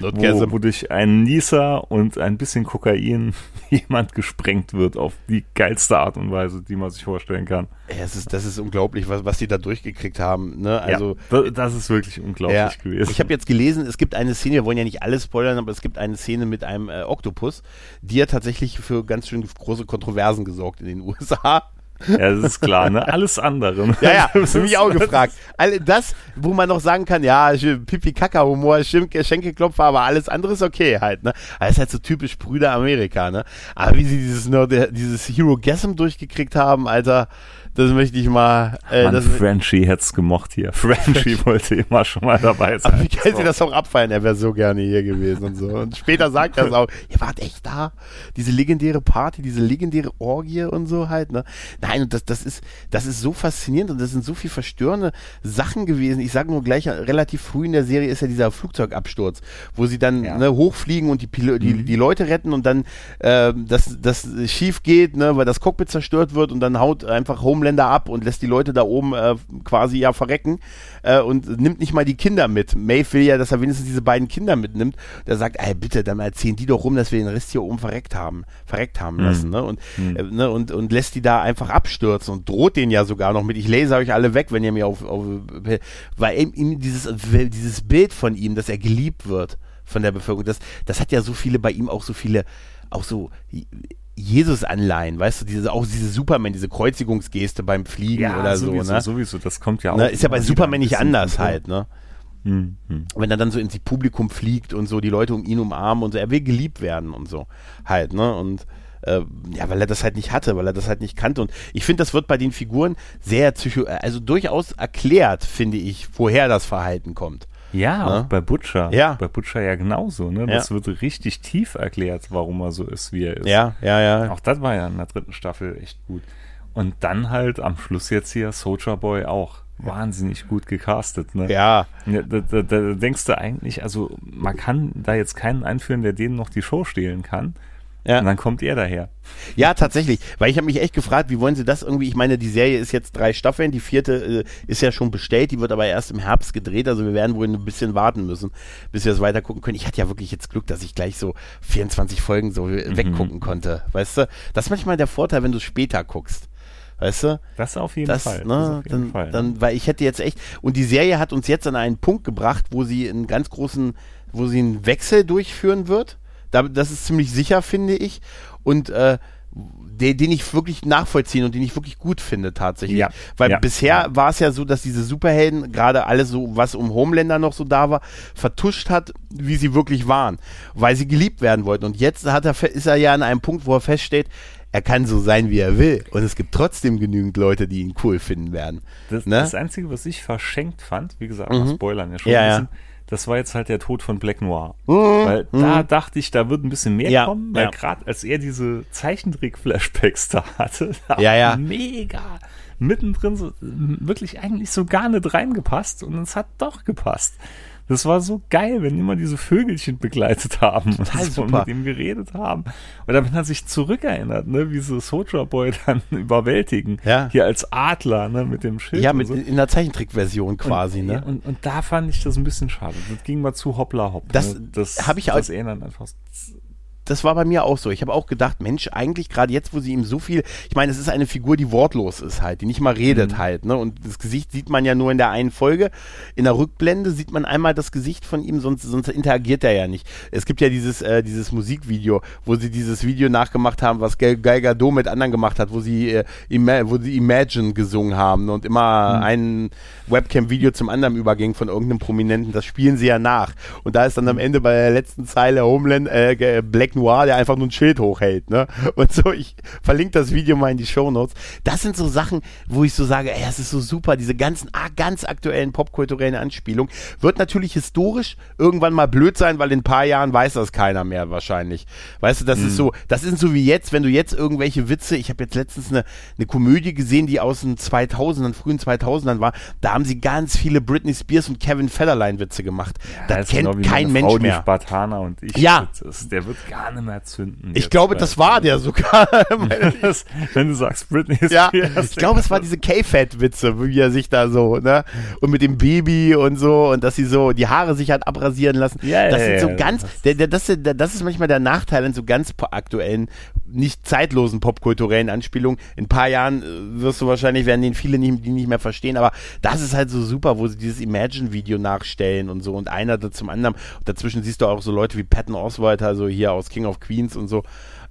S2: wo, wo durch einen Nieser und ein bisschen Kokain [laughs] jemand gesprengt wird auf die geilste Art und Weise, die man sich vorstellen kann.
S1: Ja, es ist, das ist unglaublich, was, was die da durchgekriegt haben. Ne? Also,
S2: ja, das ist wirklich unglaublich
S1: ja,
S2: gewesen.
S1: Ich habe jetzt gelesen, es gibt eine Szene, wir wollen ja nicht alles spoilern, aber es gibt eine Szene mit einem äh, Oktopus, die ja tatsächlich für ganz schön große Kontroversen gesorgt in den [laughs] USA.
S2: Ja, das ist klar, ne? Alles andere. Ne?
S1: Ja, ja, [laughs] das habe ich auch gefragt. All das, wo man noch sagen kann, ja, Pipi-Kaka-Humor, Schenkelklopfer, aber alles andere ist okay halt, ne? Das ist halt so typisch Brüder Amerika, ne? Aber wie sie dieses, dieses Hero-Gasm durchgekriegt haben, Alter, das möchte ich mal.
S2: Äh, Mann, das Frenchie hätte gemocht hier. [laughs] Frenchie wollte immer schon mal dabei sein.
S1: Aber wie kann sie das auch abfallen? Er wäre so gerne hier gewesen und so. Und später sagt er es auch. Ihr wart echt da? Diese legendäre Party, diese legendäre Orgie und so halt, ne? Nein, und das, das ist, das ist so faszinierend und das sind so viel verstörende Sachen gewesen. Ich sage nur gleich, relativ früh in der Serie ist ja dieser Flugzeugabsturz, wo sie dann ja. ne, hochfliegen und die, die, mhm. die Leute retten und dann äh, das, das schief geht, ne, weil das Cockpit zerstört wird und dann haut einfach Home Homelander ab und lässt die Leute da oben äh, quasi ja verrecken äh, und nimmt nicht mal die Kinder mit. Maeve will ja, dass er wenigstens diese beiden Kinder mitnimmt. Der sagt, ey, bitte, dann erzählen die doch rum, dass wir den Rest hier oben verreckt haben, verreckt haben mhm. lassen, ne? Und, mhm. äh, ne? und, und lässt die da einfach abstürzen und droht denen ja sogar noch mit, ich lese euch alle weg, wenn ihr mir auf, auf weil ihm dieses, dieses Bild von ihm, dass er geliebt wird von der Bevölkerung, das, das hat ja so viele bei ihm auch so viele, auch so Jesus-Anleihen, weißt du, diese, auch diese Superman, diese Kreuzigungsgeste beim Fliegen ja, oder
S2: sowieso,
S1: so, ne?
S2: sowieso, das kommt ja auch.
S1: Ne? Ist ja bei Superman nicht anders halt, ne? Mhm. Wenn er dann so ins Publikum fliegt und so die Leute um ihn umarmen und so, er will geliebt werden und so halt, ne? Und äh, ja, weil er das halt nicht hatte, weil er das halt nicht kannte. Und ich finde, das wird bei den Figuren sehr psycho, also durchaus erklärt, finde ich, woher das Verhalten kommt.
S2: Ja, ne? auch bei Butcher.
S1: Ja.
S2: Bei Butcher ja genauso, ne? Das ja. wird richtig tief erklärt, warum er so ist, wie er ist.
S1: Ja, ja, ja.
S2: Auch das war ja in der dritten Staffel echt gut. Und dann halt am Schluss jetzt hier Soldier Boy auch. Wahnsinnig gut gecastet, ne?
S1: Ja.
S2: da, da, da denkst du eigentlich, also man kann da jetzt keinen einführen, der denen noch die Show stehlen kann. Ja. Und dann kommt er daher.
S1: Ja, tatsächlich. Weil ich habe mich echt gefragt, wie wollen sie das irgendwie, ich meine, die Serie ist jetzt drei Staffeln, die vierte äh, ist ja schon bestellt, die wird aber erst im Herbst gedreht, also wir werden wohl ein bisschen warten müssen, bis wir das weiter gucken können. Ich hatte ja wirklich jetzt Glück, dass ich gleich so 24 Folgen so mhm. weggucken konnte, weißt du? Das ist manchmal der Vorteil, wenn du später guckst. Weißt du?
S2: Das auf jeden
S1: das,
S2: Fall.
S1: Ne, das auf jeden dann, Fall. Dann, weil ich hätte jetzt echt, und die Serie hat uns jetzt an einen Punkt gebracht, wo sie einen ganz großen, wo sie einen Wechsel durchführen wird das ist ziemlich sicher, finde ich. Und äh, den, den ich wirklich nachvollziehen und den ich wirklich gut finde tatsächlich. Ja. Weil ja. bisher ja. war es ja so, dass diese Superhelden, gerade alles so, was um Homelander noch so da war, vertuscht hat, wie sie wirklich waren, weil sie geliebt werden wollten. Und jetzt hat er, ist er ja an einem Punkt, wo er feststeht, er kann so sein, wie er will. Und es gibt trotzdem genügend Leute, die ihn cool finden werden.
S2: Das, ne? das Einzige, was ich verschenkt fand, wie gesagt, mhm. Spoilern ja schon
S1: ein bisschen,
S2: das war jetzt halt der Tod von Black Noir. Mhm. Weil mhm. da dachte ich, da wird ein bisschen mehr ja, kommen, weil ja. gerade als er diese Zeichentrick-Flashbacks da hatte, [laughs] da
S1: ja, ja.
S2: mega mittendrin so, wirklich eigentlich so gar nicht reingepasst und es hat doch gepasst. Das war so geil, wenn immer diese Vögelchen begleitet haben und
S1: so
S2: mit ihm geredet haben. Und dann hat er sich zurückerinnert, ne, wie so Soldier Boy dann [laughs] überwältigen.
S1: Ja.
S2: Hier als Adler, ne, mit dem Schild.
S1: Ja, mit, so. in der Zeichentrickversion quasi,
S2: und,
S1: ne?
S2: Und, und da fand ich das ein bisschen schade. Das ging mal zu hoppla hopp.
S1: Das,
S2: ne?
S1: das habe ich auch.
S2: Das erinnern einfach
S1: das war bei mir auch so. Ich habe auch gedacht, Mensch, eigentlich gerade jetzt, wo sie ihm so viel, ich meine, es ist eine Figur, die wortlos ist halt, die nicht mal redet mhm. halt, ne? Und das Gesicht sieht man ja nur in der einen Folge. In der Rückblende sieht man einmal das Gesicht von ihm, sonst, sonst interagiert er ja nicht. Es gibt ja dieses, äh, dieses Musikvideo, wo sie dieses Video nachgemacht haben, was Gal Gadot mit anderen gemacht hat, wo sie, äh, wo sie Imagine gesungen haben und immer mhm. ein Webcam-Video zum anderen überging von irgendeinem Prominenten. Das spielen sie ja nach. Und da ist dann am. Ende bei der letzten Zeile Homeland, äh, Black Black Noir, der einfach nur ein Schild hochhält, ne? Und so, ich verlinke das Video mal in die Show Notes. Das sind so Sachen, wo ich so sage, ey, das ist so super, diese ganzen ah, ganz aktuellen popkulturellen Anspielungen. Wird natürlich historisch irgendwann mal blöd sein, weil in ein paar Jahren weiß das keiner mehr wahrscheinlich. Weißt du, das mhm. ist so, das ist so wie jetzt, wenn du jetzt irgendwelche Witze, ich habe jetzt letztens eine, eine Komödie gesehen, die aus den 2000ern, frühen 2000ern war, da haben sie ganz viele Britney Spears und Kevin Federline Witze gemacht. Ja, das, das kennt genau kein Mensch Frau, mehr.
S2: Spartaner und ich.
S1: Ja.
S2: Das, der wird gar gar nicht mehr zünden.
S1: Ich glaube, das war der sogar. [laughs]
S2: das, wenn du sagst, Britney ist
S1: ja, ich glaube, es war diese K-Fat-Witze, wie er sich da so, ne? Und mit dem Baby und so und dass sie so die Haare sich hat abrasieren lassen.
S2: Ja,
S1: das
S2: ja,
S1: sind so
S2: ja,
S1: ganz,
S2: das-
S1: der, das, das ist manchmal der Nachteil an so ganz aktuellen, nicht zeitlosen popkulturellen Anspielungen. In ein paar Jahren äh, wirst du wahrscheinlich, werden den viele nicht, die nicht mehr verstehen, aber das ist halt so super, wo sie dieses Imagine-Video nachstellen und so und einer da zum anderen. Und dazwischen siehst du auch so Leute wie Patton Oswalt, also hier aus King of Queens und so.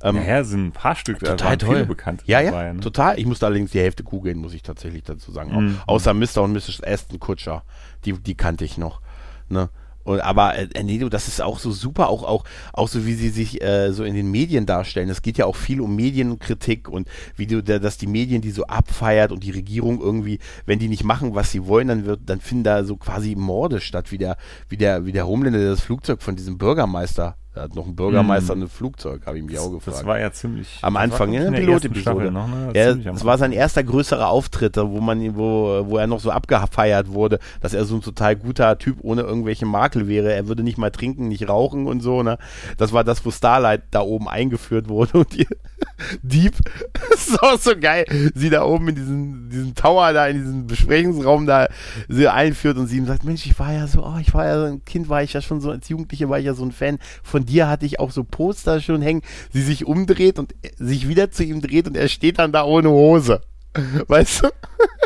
S1: Ähm,
S2: Ja, ja, sind ein paar Stück,
S1: Total
S2: waren
S1: toll.
S2: bekannt
S1: Ja, ja,
S2: dabei, ne?
S1: total. Ich musste allerdings die Hälfte googeln, muss ich tatsächlich dazu sagen.
S2: Mhm.
S1: Außer Mr. und Mrs. Aston Kutscher. Die, die kannte ich noch. Ne? Und, aber äh, nee, du, das ist auch so super, auch, auch, auch so wie sie sich äh, so in den Medien darstellen. Es geht ja auch viel um Medienkritik und wie du, da- dass die Medien die so abfeiert und die Regierung irgendwie, wenn die nicht machen, was sie wollen, dann wird, dann finden da so quasi Morde statt, wie der, wie der, wie der Homelander der das Flugzeug von diesem Bürgermeister. Da hat noch ein Bürgermeister ein Flugzeug, habe ich mich auch gefragt.
S2: Das war ja ziemlich.
S1: Am
S2: das
S1: Anfang,
S2: ersten
S1: Pilotepisode.
S2: Noch, ne?
S1: Ja,
S2: Ziemlich am
S1: es war sein erster größerer Auftritt, wo man, wo, wo er noch so abgefeiert wurde, dass er so ein total guter Typ ohne irgendwelche Makel wäre. Er würde nicht mal trinken, nicht rauchen und so, ne? Das war das, wo Starlight da oben eingeführt wurde und die [laughs] Dieb, das [laughs] ist auch so geil, sie da oben in diesem, diesem Tower da, in diesem Besprechungsraum da, sie einführt und sie ihm sagt, Mensch, ich war ja so, oh, ich war ja so ein Kind, war ich ja schon so, als Jugendliche war ich ja so ein Fan. Von dir hatte ich auch so Poster schon hängen. Sie sich umdreht und sich wieder zu ihm dreht und er steht dann da ohne Hose. [laughs] Weißt du?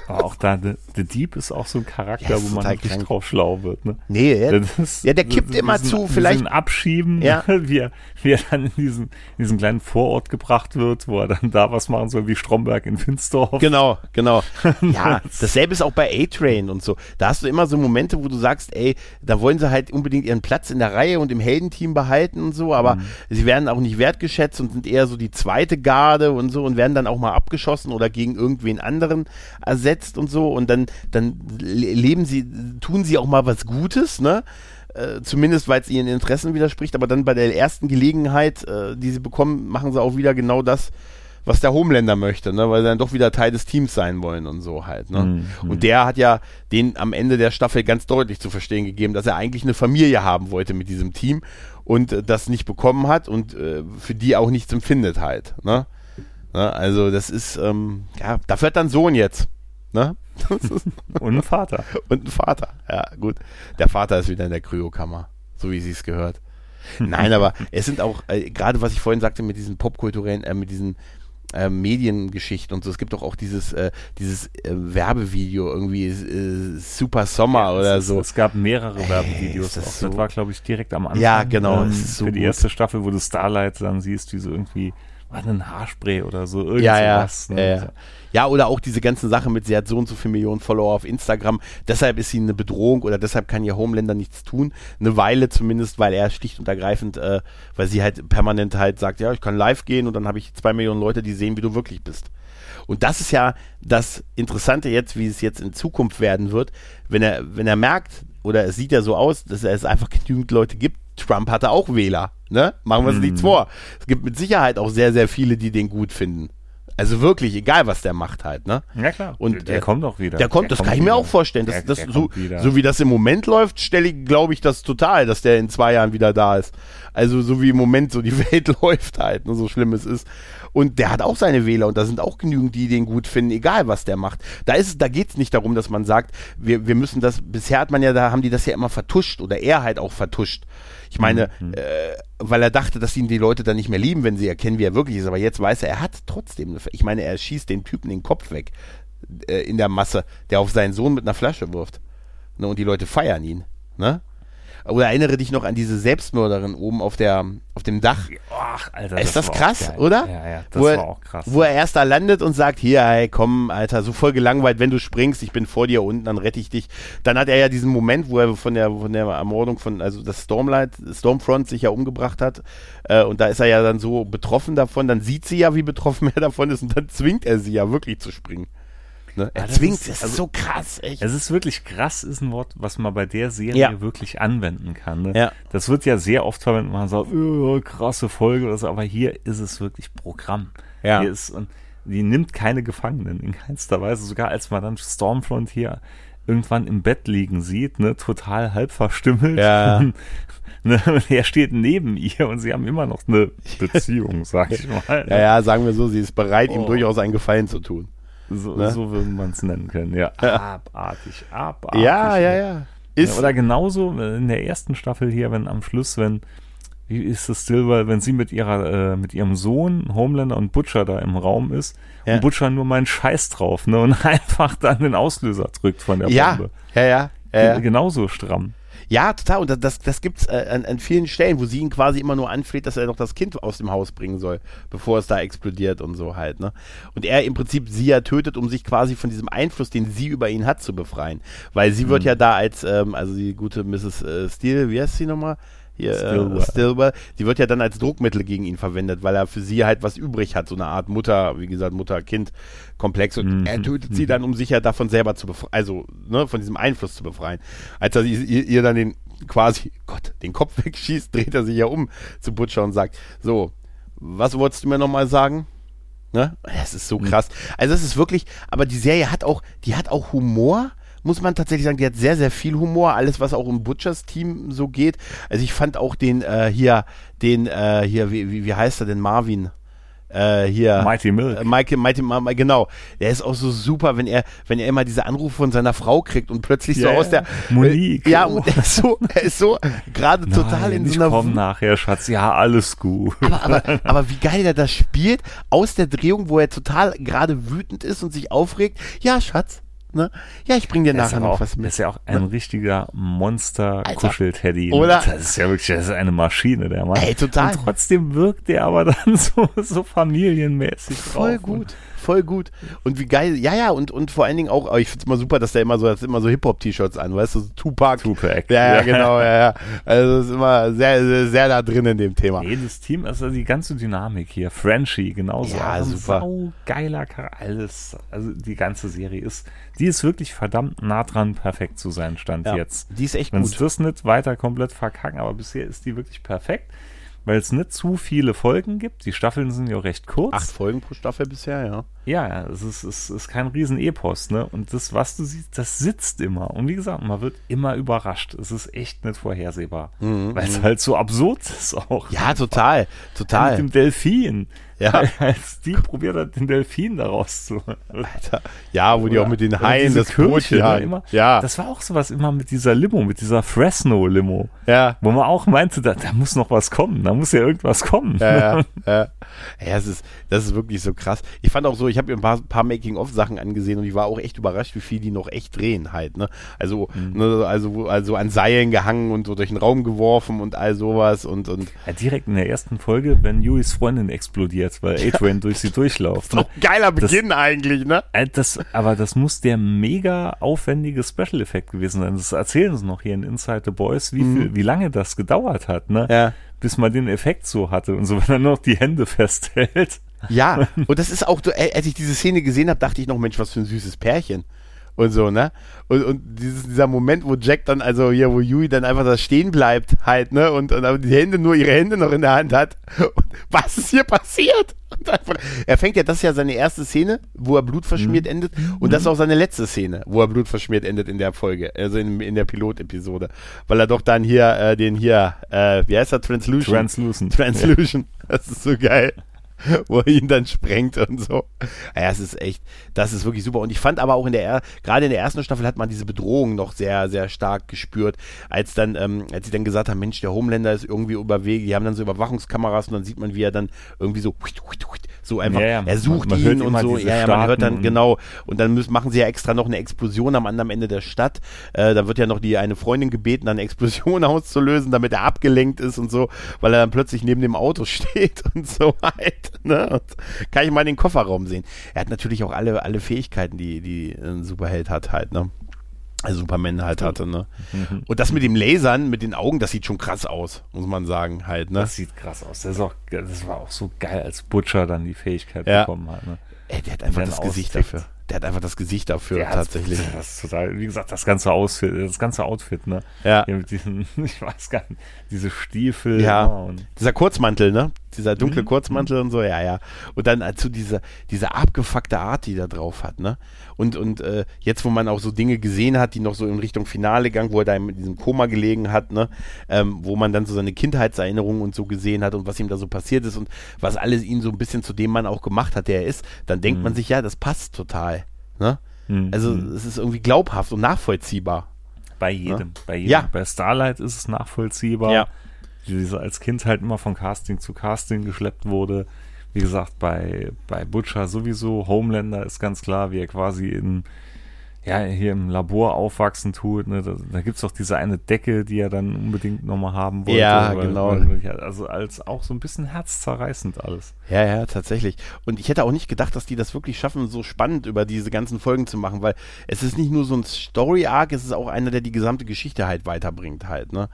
S2: Auch da, der, der Dieb ist auch so ein Charakter,
S1: Ja,
S2: wo man wirklich
S1: krank.
S2: drauf schlau wird. Ne?
S1: Nee,
S2: ist-
S1: ja, der kippt
S2: diesen-
S1: immer zu, vielleicht-
S2: Diesen Abschieben,
S1: Ja. [laughs]
S2: wie, er, wie er dann in diesen, in diesen kleinen Vorort gebracht wird, wo er dann da was machen soll, wie Stromberg in Finsdorf.
S1: Genau, genau. [laughs] Ja, dasselbe ist auch bei A-Train und so. Da hast du immer so Momente, wo du sagst, ey, da wollen sie halt unbedingt ihren Platz in der Reihe und im Heldenteam behalten und so, aber sie werden auch nicht wertgeschätzt und sind eher so die zweite Garde und so und werden dann auch mal abgeschossen oder gegen irgendwen anderen ersetzt und so und dann, dann le- leben sie, tun sie auch mal was Gutes, ne? Äh, zumindest weil es ihren Interessen widerspricht, aber dann bei der ersten Gelegenheit, äh, die sie bekommen, machen sie auch wieder genau das, was der Homelander möchte, ne? weil sie dann doch wieder Teil des Teams sein wollen und so halt. Ne?
S2: Mhm.
S1: Und der hat ja den am Ende der Staffel ganz deutlich zu verstehen gegeben, dass er eigentlich eine Familie haben wollte mit diesem Team und äh, das nicht bekommen hat und äh, für die auch nichts empfindet halt. Ne? Ne? Also das ist, ähm, ja, dafür hat dann Sohn jetzt. Ne?
S2: Und ein Vater. [laughs]
S1: Und ein Vater. Ja, gut. Der Vater ist wieder in der Kryokammer, so wie sie es gehört. Nein, aber es sind auch, äh, gerade was ich vorhin sagte mit diesen popkulturellen, äh, mit diesen äh, Mediengeschichten und so. Es gibt doch auch dieses, äh, dieses äh, Werbevideo, irgendwie äh, Super Sommer oder
S2: es,
S1: so.
S2: Es gab mehrere Werbevideos.
S1: ist das
S2: auch.
S1: so-
S2: das war, glaube ich, direkt am Anfang.
S1: Ja, genau,
S2: Ähm,
S1: ist so
S2: für die
S1: gut.
S2: erste Staffel, wo du Starlight dann siehst, wie so irgendwie, war ein Haarspray oder so, irgend
S1: ja, ja,
S2: sowas.
S1: ja,
S2: ne?
S1: ja. ja, oder auch diese ganzen Sachen mit, sie hat so und so viele Millionen Follower auf Instagram, deshalb ist sie eine Bedrohung oder deshalb kann ihr Homelander nichts tun. Eine Weile zumindest, weil er schlicht und ergreifend, äh, weil sie halt permanent halt sagt, ja, ich kann live gehen und dann habe ich zwei Millionen Leute, die sehen, wie du wirklich bist. Und das ist ja das Interessante jetzt, wie es jetzt in Zukunft werden wird, wenn er, wenn er merkt, oder es sieht ja so aus, dass es einfach genügend Leute gibt. Trump hatte auch Wähler, ne? Machen wir uns nichts vor. Es gibt mit Sicherheit auch sehr, sehr viele, die den gut finden. Also wirklich, egal was der macht halt, ne?
S2: Ja, klar.
S1: Und,
S2: der
S1: äh,
S2: kommt auch wieder.
S1: Der kommt, das kann ich mir auch vorstellen. Das,
S2: Der-
S1: das,
S2: der
S1: so,
S2: kommt
S1: so wie das im Moment läuft, stelle ich, glaube ich, das total, dass der in zwei Jahren wieder da ist. Also so wie im Moment so die [laughs] Welt läuft halt, ne, so schlimm es ist. Und der hat auch seine Wähler und da sind auch genügend, die den gut finden, egal was der macht. Da ist es, da geht es nicht darum, dass man sagt, wir, wir müssen das, bisher hat man ja, da haben die das ja immer vertuscht oder er halt auch vertuscht. Ich meine,
S2: Mhm.
S1: äh, weil er dachte, dass ihn die Leute dann nicht mehr lieben, wenn sie erkennen, wie er wirklich ist. Aber jetzt weiß er, er hat trotzdem eine, ich meine, er schießt den Typen den Kopf weg äh, in der Masse, der auf seinen Sohn mit einer Flasche wirft. Ne, und die Leute feiern ihn. Ne? Oder erinnere dich noch an diese Selbstmörderin oben auf der auf dem Dach.
S2: Ach, Alter.
S1: Ist das
S2: auch
S1: krass, oder?
S2: Ja, ja, das
S1: wo er,
S2: war auch krass.
S1: Wo er erst da landet und sagt, hier, hey, komm, Alter, so voll gelangweilt, wenn du springst, ich bin vor dir unten, dann rette ich dich. Dann hat er ja diesen Moment, wo er von der, von der Ermordung von, also das Stormlight, Stormfront sich ja umgebracht hat. Äh, und da ist er ja dann so betroffen davon, dann sieht sie ja, wie betroffen [laughs] er davon ist und dann zwingt er sie ja wirklich zu springen. Ne? Er
S2: das
S1: zwingt,
S2: ist-
S1: das ist
S2: also-
S1: so krass, echt.
S2: Es ist wirklich krass, ist ein Wort, was man bei der Serie
S1: Ja.
S2: wirklich anwenden kann. Ne?
S1: Ja.
S2: Das wird ja sehr oft verwendet, man sagt, oh, krasse Folge oder so, aber hier ist es wirklich Programm.
S1: Ja.
S2: Hier ist, und die nimmt keine Gefangenen in keinster Weise, sogar als man dann Stormfront hier irgendwann im Bett liegen sieht, ne, total halb verstümmelt.
S1: Ja. [laughs]
S2: ne, er steht neben ihr und sie haben immer noch eine [laughs] Beziehung, sag ich mal.
S1: Ja, ja, sagen wir so, sie ist bereit, ihm
S2: Oh.
S1: durchaus einen Gefallen zu tun.
S2: So,
S1: Ne?
S2: so würde man es nennen können. Ja, [laughs] abartig, abartig.
S1: Ja, ja, ja. Ist,
S2: Ja, oder genauso in der ersten Staffel hier, wenn am Schluss, wenn, wie ist es Silver, wenn sie mit ihrer, äh, mit ihrem Sohn, Homelander und Butcher da im Raum ist
S1: Ja.
S2: und Butcher nur meinen Scheiß drauf, ne, und [laughs] einfach dann den Auslöser drückt von der
S1: ja,
S2: Bombe.
S1: ja, ja, ja, ja.
S2: Genauso stramm.
S1: Ja, total. Und das, das, das gibt's äh, an, an vielen Stellen, wo sie ihn quasi immer nur anfleht, dass er noch das Kind aus dem Haus bringen soll, bevor es da explodiert und so halt, ne? Und er im Prinzip sie ja tötet, um sich quasi von diesem Einfluss, den sie über ihn hat, zu befreien. Weil sie wird ja da als, ähm, also die gute Mrs. Äh, Steele, wie heißt sie nochmal? Hier,
S2: Stilwell.
S1: Äh, Stilwell, die wird ja dann als Druckmittel gegen ihn verwendet, weil er für sie halt was übrig hat, so eine Art Mutter, wie gesagt, Mutter-Kind-Komplex und
S2: Mhm.
S1: er tötet sie dann, um sich ja davon selber zu befreien, also ne, von diesem Einfluss zu befreien. Als er ihr, ihr, ihr dann den quasi, Gott, den Kopf [laughs] wegschießt, dreht er sich ja um zu Butcher und sagt, so, was wolltest du mir nochmal sagen? Ne? Das ist so krass. Also es ist wirklich, aber die Serie hat auch, die hat auch Humor, muss man tatsächlich sagen, die hat sehr, sehr viel Humor, alles, was auch im Butchers Team so geht. Also ich fand auch den, äh, hier, den, äh, hier, wie, wie, wie heißt er denn, Marvin? Äh, hier.
S2: Mighty Milk.
S1: Äh, Mighty, Ma- genau. Der ist auch so super, wenn er, wenn er immer diese Anrufe von seiner Frau kriegt und plötzlich so
S2: Ja,
S1: aus der,
S2: Monique.
S1: Äh, ja, und er ist so, er ist so gerade total in so einer
S2: ich komm nachher, Schatz. Ja, alles gut.
S1: Aber, aber, aber wie geil er das spielt, aus der Drehung, wo er total gerade wütend ist und sich aufregt. Ja, Schatz, ne? Ja, ich bring dir
S2: ist,
S1: nachher noch
S2: auch,
S1: was mit.
S2: ist ja auch ein richtiger Monster-Kuschelteddy. ne?
S1: Oder?
S2: Das ist ja wirklich, das ist eine Maschine, der Mann.
S1: Ey, total.
S2: Und trotzdem wirkt der aber dann [laughs] so, so familienmäßig
S1: Voll
S2: drauf.
S1: gut, voll gut. Und wie geil, ja, ja, und, und vor allen Dingen auch, ich find's mal super, dass der immer so, hat immer so Hip-Hop-T-Shirts an, weißt du, so Tupac.
S2: Tupac.
S1: Ja, ja,
S2: Ja.
S1: genau, ja, ja. Also, ist immer sehr, sehr, sehr da drin in dem Thema.
S2: Nee, das Team, also die ganze Dynamik hier, Frenchie genauso.
S1: Ja,
S2: Also
S1: super.
S2: Sau geiler Charakter, alles. Also die ganze Serie ist, die ist wirklich verdammt nah dran, perfekt zu sein, Stand
S1: Ja,
S2: jetzt.
S1: die ist echt
S2: Wenn
S1: gut.
S2: es das nicht weiter komplett verkacken, aber bisher ist die wirklich perfekt, weil es nicht zu viele Folgen gibt. Die Staffeln sind ja recht kurz.
S1: Acht Folgen pro Staffel bisher, ja.
S2: Ja, es ist, es ist kein Riesen-Epos, ne? Und das, was du siehst, das sitzt immer. Und wie gesagt, man wird immer überrascht. Es ist echt nicht vorhersehbar. Weil es halt so absurd ist auch.
S1: Mhm, Ja, total,
S2: Mit
S1: total.
S2: dem Delfin.
S1: Ja.
S2: Als die probiert hat, den Delfin daraus zu.
S1: Alter. Ja, wo die auch mit den
S2: Oder
S1: Haien das Boot
S2: Kirche, ne,
S1: jagen.
S2: immer.
S1: Ja,
S2: Das war auch sowas immer mit dieser Limo, mit dieser Fresno-Limo.
S1: ja.
S2: Wo man auch meinte, da, da muss noch was kommen, da muss ja irgendwas kommen.
S1: Ja, ja, [laughs] ja. ja es ist, das ist wirklich so krass. Ich fand auch so, ich habe mir ein paar, paar Making-of-Sachen angesehen und ich war auch echt überrascht, wie viel die noch echt drehen halt. Ne? Also,
S2: Mhm.
S1: ne, also, also an Seilen gehangen und so durch den Raum geworfen und all sowas und, und
S2: Ja, direkt in der ersten Folge, wenn Yuis Freundin explodiert, weil Adrian durch sie durchläuft. [laughs] Ne?
S1: geiler Beginn eigentlich, ne?
S2: Äh, Das, aber das muss der mega aufwendige Special-Effekt gewesen sein. Das erzählen sie noch hier in Inside the Boys, wie, viel, wie lange das gedauert hat, ne?
S1: Mhm. Ja.
S2: Bis man den Effekt so hatte und so, wenn er noch die Hände festhält.
S1: Ja, und das ist auch, als ich diese Szene gesehen habe, dachte ich noch, Mensch, was für ein süßes Pärchen. Und so, ne? Und, und dieses, dieser Moment, wo Jack dann, also hier, wo Yui dann einfach da stehen bleibt, halt, ne? Und, und die Hände, nur ihre Hände noch in der Hand hat. Und was ist hier passiert? Und einfach, er fängt ja, das ist ja seine erste Szene, wo er blutverschmiert endet. Und das ist auch seine letzte Szene, wo er blutverschmiert endet in der Folge, also in, in der Pilotepisode. Weil er doch dann hier, äh, den hier, äh, wie heißt er? Translution.
S2: Translucent.
S1: Translution. Das ist so geil. [laughs] Wo er ihn dann sprengt und so. Ja, es ist echt, das ist wirklich super. Und ich fand aber auch in der, er- gerade in der ersten Staffel hat man diese Bedrohung noch sehr, sehr stark gespürt, als dann, ähm, als sie dann gesagt haben, Mensch, der Homelander ist irgendwie überwege, die haben dann so Überwachungskameras und dann sieht man, wie er dann irgendwie so, so einfach,
S2: Ja, ja,
S1: er sucht
S2: man- man
S1: ihn und so, ja, ja, man hört dann, genau, und dann müssen, machen sie ja extra noch eine Explosion am anderen Ende der Stadt, äh, da wird ja noch die, eine Freundin gebeten, eine Explosion [laughs] auszulösen, damit er abgelenkt ist und so, weil er dann plötzlich neben dem Auto [laughs] steht und so halt, ne, und kann ich mal in den Kofferraum sehen. Er hat natürlich auch alle, alle Fähigkeiten, die, die ein Superheld hat halt, ne. Also Superman halt hatte, ne.
S2: Mhm.
S1: Und das mit dem Lasern, mit den Augen, das sieht schon krass aus, muss man sagen, halt, ne.
S2: Das sieht krass aus. Das, auch, das war auch so geil, als Butcher dann die Fähigkeit
S1: Ja.
S2: bekommen hat. Ne?
S1: Ey, der hat einfach das Gesicht
S2: austickt.
S1: dafür. Der hat einfach das Gesicht dafür,
S2: Ja,
S1: tatsächlich. [laughs]
S2: Das, total, wie gesagt, das ganze Outfit, das ganze Outfit, ne?
S1: Ja.
S2: Hier mit diesen, [laughs] ich weiß gar nicht, diese Stiefel.
S1: Ja.
S2: und
S1: Dieser Kurzmantel, ne? Dieser dunkle
S2: Mhm.
S1: Kurzmantel und so, ja, ja. Und dann dazu diese, diese abgefuckte Art, die da drauf hat, ne? Und, und äh, jetzt, wo man auch so Dinge gesehen hat, die noch so in Richtung Finale gegangen, wo er da in diesem Koma gelegen hat, ne? Ähm, wo man dann so seine Kindheitserinnerungen und so gesehen hat und was ihm da so passiert ist und was alles ihn so ein bisschen zu dem Mann auch gemacht hat, der er ist, dann denkt man sich, ja, das passt total, ne?
S2: Mhm.
S1: Also es ist irgendwie glaubhaft und nachvollziehbar.
S2: Bei jedem. Bei jedem.
S1: Ja.
S2: Bei Starlight ist es nachvollziehbar.
S1: Ja.
S2: Wie dieser als Kind halt immer von Casting zu Casting geschleppt wurde. Wie gesagt, bei, bei Butcher sowieso. Homelander ist ganz klar, wie er quasi in, ja, hier im Labor aufwachsen tut. Ne? Da, da gibt es doch diese eine Decke, die er dann unbedingt nochmal haben wollte.
S1: Ja, genau.
S2: Weil, also als auch so ein bisschen herzzerreißend alles.
S1: Ja, ja, tatsächlich. Und ich hätte auch nicht gedacht, dass die das wirklich schaffen, so spannend über diese ganzen Folgen zu machen, weil es ist nicht nur so ein Story-Arc, es ist auch einer, der die gesamte Geschichte halt weiterbringt halt, ne?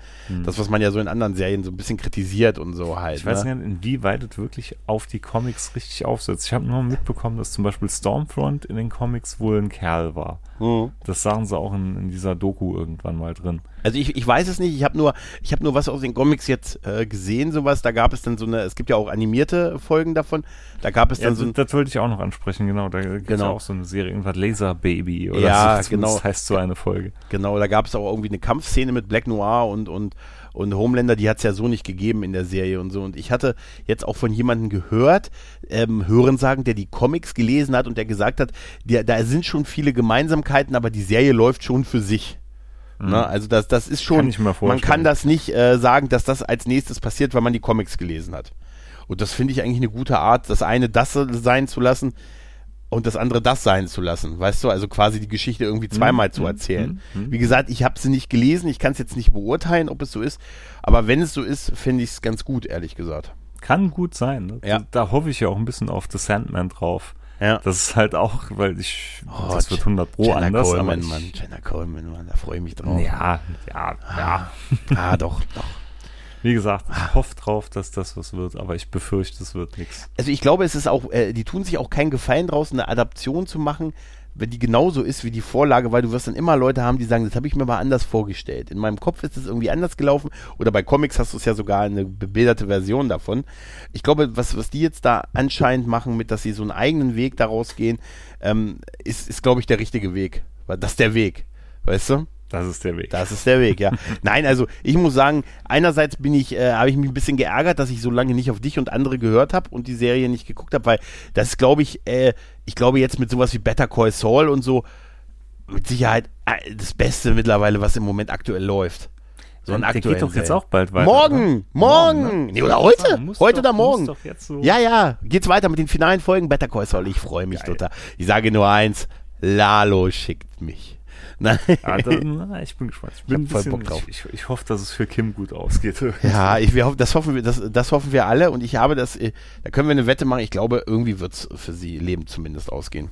S1: Das, was man ja so in anderen Serien so ein bisschen kritisiert und so halt.
S2: Ich weiß
S1: ne?
S2: nicht, inwieweit es wirklich auf die Comics richtig aufsetzt. Ich habe nur mitbekommen, dass zum Beispiel Stormfront in den Comics wohl ein Kerl war.
S1: Mhm.
S2: Das sagen sie auch in, in dieser Doku irgendwann mal drin.
S1: Also ich, ich weiß es nicht, ich habe nur, ich habe nur was aus den Comics jetzt äh, gesehen, sowas, da gab es dann so eine, es gibt ja auch animierte Folgen davon, da gab es
S2: Ja,
S1: dann so
S2: das,
S1: ein,
S2: das wollte ich auch noch ansprechen, genau. Da gibt es
S1: Genau.
S2: ja auch so eine Serie, irgendwas Laser Baby oder
S1: Ja,
S2: so.
S1: genau.
S2: Das heißt so eine Folge.
S1: Genau, da gab es auch irgendwie eine Kampfszene mit Black Noir und, und, und Homelander, die hat es ja so nicht gegeben in der Serie und so. Und ich hatte jetzt auch von jemandem gehört, ähm, Hören sagen, der die Comics gelesen hat und der gesagt hat, die, da sind schon viele Gemeinsamkeiten, aber die Serie läuft schon für sich. Ne? Also das, das ist schon,
S2: Kann ich mir
S1: man kann das nicht äh, sagen, dass das als nächstes passiert, weil man die Comics gelesen hat. Und das finde ich eigentlich eine gute Art, das eine das sein zu lassen und das andere das sein zu lassen, weißt du, also quasi die Geschichte irgendwie zweimal
S2: Mhm,
S1: zu erzählen. Wie gesagt, ich habe sie nicht gelesen, ich kann es jetzt nicht beurteilen, ob es so ist, aber wenn es so ist, finde ich es ganz gut, ehrlich gesagt.
S2: Kann gut sein. Ne?
S1: Ja.
S2: Da, da hoffe ich ja auch ein bisschen auf The Sandman drauf.
S1: Ja.
S2: Das ist halt auch, weil ich,
S1: Oh,
S2: das wird 100 Pro
S1: Jenna
S2: anders.
S1: Coleman,
S2: aber ich,
S1: Mann, Jenna Coleman, Mann, da freue ich mich drauf.
S2: Ja, ja, ja.
S1: Ah, doch, doch.
S2: Wie gesagt, ich hoffe drauf, dass das was wird, aber ich befürchte, es wird nichts.
S1: Also ich glaube, es ist auch, äh, die tun sich auch keinen Gefallen draus, eine Adaption zu machen, wenn die genauso ist wie die Vorlage, weil du wirst dann immer Leute haben, die sagen, das habe ich mir mal anders vorgestellt. In meinem Kopf ist es irgendwie anders gelaufen oder bei Comics hast du es ja sogar eine bebilderte Version davon. Ich glaube, was, was die jetzt da anscheinend machen, mit dass sie so einen eigenen Weg daraus gehen, ähm, ist, ist glaube ich, der richtige Weg. Weil das ist der Weg, weißt du?
S2: Das ist der Weg.
S1: Das ist der Weg, ja. [laughs] Nein, also ich muss sagen, einerseits bin ich, äh, habe ich mich ein bisschen geärgert, dass ich so lange nicht auf dich und andere gehört habe und die Serie nicht geguckt habe, weil das glaube ich, äh, ich glaube jetzt mit sowas wie Better Call Saul und so mit Sicherheit äh, das Beste mittlerweile, was im Moment aktuell läuft. So ein
S2: der
S1: aktuellen
S2: geht doch jetzt auch bald weiter.
S1: Morgen,
S2: oder?
S1: morgen,
S2: ne?
S1: nee, oder heute,
S2: Muss
S1: heute
S2: doch,
S1: oder morgen.
S2: So
S1: Ja, ja, geht's weiter mit den finalen Folgen Better Call Saul. Ich freue mich
S2: Geil.
S1: total. Ich sage nur eins, Lalo schickt mich. Nein.
S2: Da, na, ich bin gespannt. Ich, bin
S1: hab voll
S2: bisschen,
S1: Bock drauf.
S2: Ich, ich, ich hoffe, dass es für Kim gut ausgeht. [laughs]
S1: Ja, ich, wir hoffen, das hoffen wir, das, das hoffen wir alle und ich habe das, äh, da können wir eine Wette machen. Ich glaube, irgendwie wird's für sie Leben zumindest ausgehen.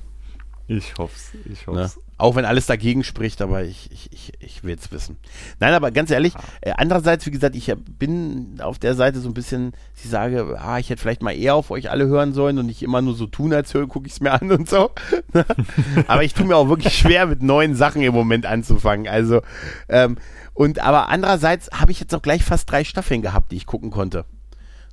S2: Ich hoffe es. Ich
S1: Ne?
S2: hoffe
S1: Auch wenn alles dagegen spricht, aber ich, ich, ich, ich will es wissen. Nein, aber ganz ehrlich, äh, andererseits, wie gesagt, ich bin auf der Seite so ein bisschen, ich sage, ah, ich hätte vielleicht mal eher auf euch alle hören sollen und nicht immer nur so tun, als höre, gucke ich es mir an und so. [laughs] aber ich tue mir auch wirklich schwer, mit neuen Sachen im Moment anzufangen. Also, ähm, und aber andererseits habe ich jetzt auch gleich fast drei Staffeln gehabt, die ich gucken konnte.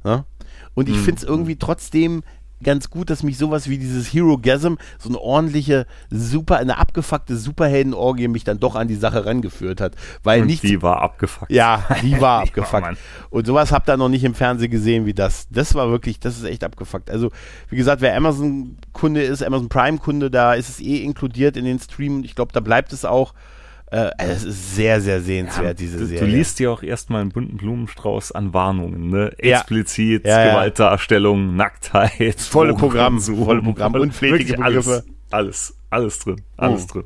S1: Ne? Und ich finde es irgendwie trotzdem ganz gut, dass mich sowas wie dieses Hero Gasm, so eine ordentliche, super, eine abgefuckte Superheldenorgie mich dann doch an die Sache rangeführt hat. Weil
S2: Und
S1: nichts.
S2: die war abgefuckt.
S1: Ja, die war [laughs]
S2: Die
S1: abgefuckt.
S2: war,
S1: und sowas habt ihr noch nicht im Fernsehen gesehen wie das. Das war wirklich, das ist echt abgefuckt. Also, wie gesagt, wer Amazon-Kunde ist, Amazon Prime-Kunde, da ist es eh inkludiert in den Stream. Ich glaube, da bleibt es auch. Äh, also es ist sehr, sehr sehenswert, diese
S2: du,
S1: Serie.
S2: du liest dir auch erstmal einen bunten Blumenstrauß an Warnungen, ne?
S1: Ja.
S2: Explizit,
S1: Ja, ja.
S2: Gewaltdarstellung, Nacktheit,
S1: Volle Programm,
S2: Drogenkonsum,
S1: volle Programm, unflätige
S2: wirklich alles,
S1: Begriffe.
S2: alles, alles drin, alles
S1: Mhm.
S2: drin.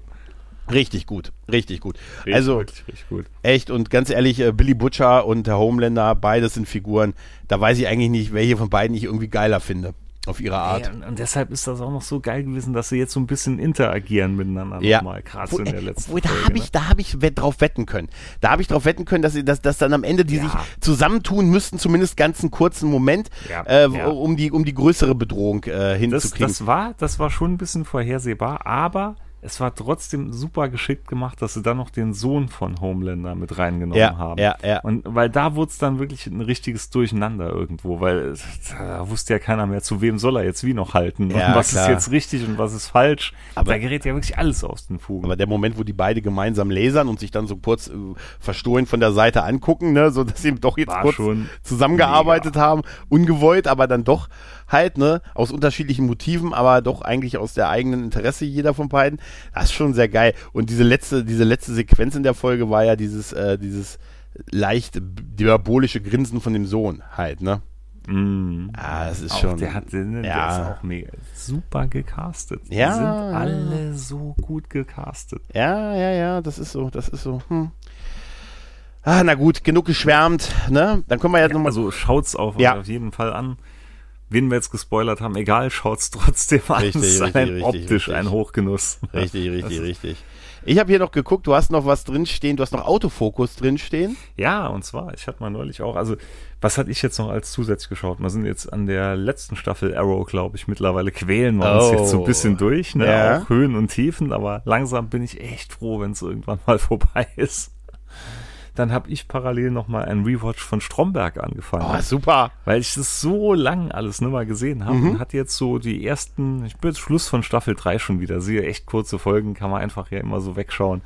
S1: Richtig gut, richtig gut.
S2: Richtig,
S1: also,
S2: richtig, richtig gut.
S1: Echt und ganz ehrlich, äh, Billy Butcher und der Homelander, beides sind Figuren. Da weiß ich eigentlich nicht, welche von beiden ich irgendwie geiler finde. Auf ihre Art.
S2: Ey, und, und deshalb ist das auch noch so geil gewesen, dass sie jetzt so ein bisschen interagieren miteinander
S1: Ja.
S2: nochmal, gerade
S1: Wo-
S2: in der
S1: äh,
S2: letzten
S1: wo, da habe
S2: ne?
S1: ich, da habe ich drauf wetten können. Da habe ich drauf wetten können, dass sie, dass, dass dann am Ende die
S2: Ja.
S1: sich zusammentun müssten, zumindest ganz einen kurzen Moment,
S2: Ja,
S1: äh,
S2: ja.
S1: um die, um die größere Bedrohung äh,
S2: das,
S1: hinzukriegen.
S2: das war, das war schon ein bisschen vorhersehbar, aber es war trotzdem super geschickt gemacht, dass sie dann noch den Sohn von Homelander mit reingenommen
S1: Ja,
S2: haben.
S1: ja, ja.
S2: Und weil da wurde es dann wirklich ein richtiges Durcheinander irgendwo, weil da wusste ja keiner mehr, zu wem soll er jetzt wie noch halten
S1: Ja,
S2: und was
S1: klar.
S2: ist jetzt richtig und was ist falsch.
S1: Aber-
S2: da gerät ja wirklich alles aus den Fugen.
S1: Aber der Moment, wo die beide gemeinsam lasern und sich dann so kurz äh, verstohlen von der Seite angucken, ne, so dass sie doch jetzt
S2: War
S1: kurz
S2: schon
S1: zusammengearbeitet haben, ungewollt, aber dann doch halt, ne, aus unterschiedlichen Motiven, aber doch eigentlich aus der eigenen Interesse jeder von beiden. Das ist schon sehr geil. Und diese letzte, diese letzte Sequenz in der Folge war ja dieses, äh, dieses leicht diabolische Grinsen von dem Sohn halt, ne?
S2: Mm.
S1: Ah, das ist
S2: Auch
S1: schon.
S2: der, hat, der, der
S1: Ja.
S2: ist auch mega super gecastet. Die
S1: Ja,
S2: sind
S1: ja.
S2: alle so gut gecastet.
S1: Ja, ja, ja, das ist so, das ist so. Hm. Ah, na gut, genug geschwärmt, ne? Dann können wir jetzt
S2: Ja,
S1: nochmal.
S2: also schaut's auf,
S1: Ja.
S2: auf jeden Fall an. Wen wir jetzt gespoilert haben, egal, schaut's trotzdem an.
S1: Richtig,
S2: es [laughs] ist
S1: richtig,
S2: ein
S1: richtig,
S2: optisch
S1: richtig.
S2: ein Hochgenuss.
S1: Richtig, richtig,
S2: ist-
S1: richtig. Ich habe hier noch geguckt, du hast noch was drinstehen, du hast noch Autofokus drinstehen.
S2: Ja, und zwar, ich hatte mal neulich auch, also, was hatte ich jetzt noch als zusätzlich geschaut? Wir sind jetzt an der letzten Staffel Arrow, glaube ich, mittlerweile quälen wir uns
S1: Oh.
S2: jetzt so ein bisschen durch, ne?
S1: Ja.
S2: Auch Höhen und Tiefen, aber langsam bin ich echt froh, wenn es irgendwann mal [laughs] vorbei ist. Dann habe ich parallel nochmal ein Rewatch von Stromberg angefangen.
S1: Oh, super.
S2: weil ich das so lang alles nicht mal gesehen habe
S1: Mhm.
S2: und hatte jetzt so die ersten, ich bin jetzt Schluss von Staffel 3 schon wieder, sehe echt kurze Folgen, kann man einfach ja immer so wegschauen.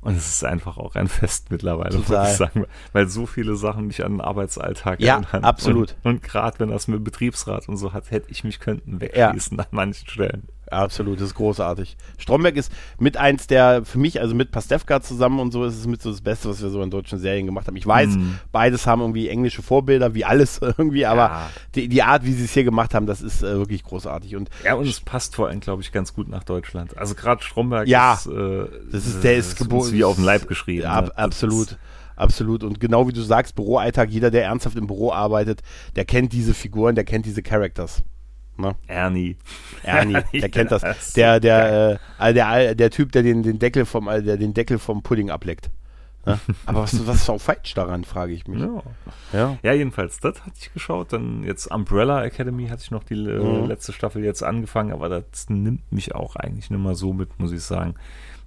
S2: Und es ist einfach auch ein Fest mittlerweile,
S1: Total.
S2: muss ich sagen, weil so viele Sachen mich an den Arbeitsalltag
S1: Ja,
S2: erinnern.
S1: absolut.
S2: Und, und gerade wenn das mit Betriebsrat und so hat, hätte ich mich könnten wegschließen an manchen Stellen.
S1: Absolut, das ist großartig. Stromberg ist mit eins der, für mich, also mit Pastewka zusammen und so, ist es mit so das Beste, was wir so in deutschen Serien gemacht haben. Ich weiß,
S2: Mm.
S1: beides haben irgendwie englische Vorbilder, wie alles [laughs] irgendwie, aber
S2: Ja.
S1: die, die Art, wie sie es hier gemacht haben, das ist äh, wirklich großartig. Und
S2: Ja, und es passt vor allem, glaube ich, ganz gut nach Deutschland. Also gerade Stromberg
S1: Ja,
S2: ist, äh,
S1: das ist, der ist geboren.
S2: wie auf den Leib geschrieben.
S1: Ja, ab,
S2: ne? Das
S1: absolut. Absolut. Und genau wie du sagst, Büroalltag, jeder, der ernsthaft im Büro arbeitet, der kennt diese Figuren, der kennt diese Characters. Ne? [laughs]
S2: Ernie.
S1: Ernie, der kennt das. Der,
S2: so
S1: der, äh, der, der Typ, der den, den Deckel vom, äh, der den Deckel vom Pudding ableckt. Ne? [laughs] Aber was, was ist auch falsch daran, frage ich mich.
S2: Ja.
S1: Ja.
S2: Ja, jedenfalls, das hatte ich geschaut. Dann jetzt Umbrella Academy hatte ich noch die äh,
S1: Mhm.
S2: letzte Staffel jetzt angefangen, aber das nimmt mich auch eigentlich nicht mehr so mit, muss ich sagen.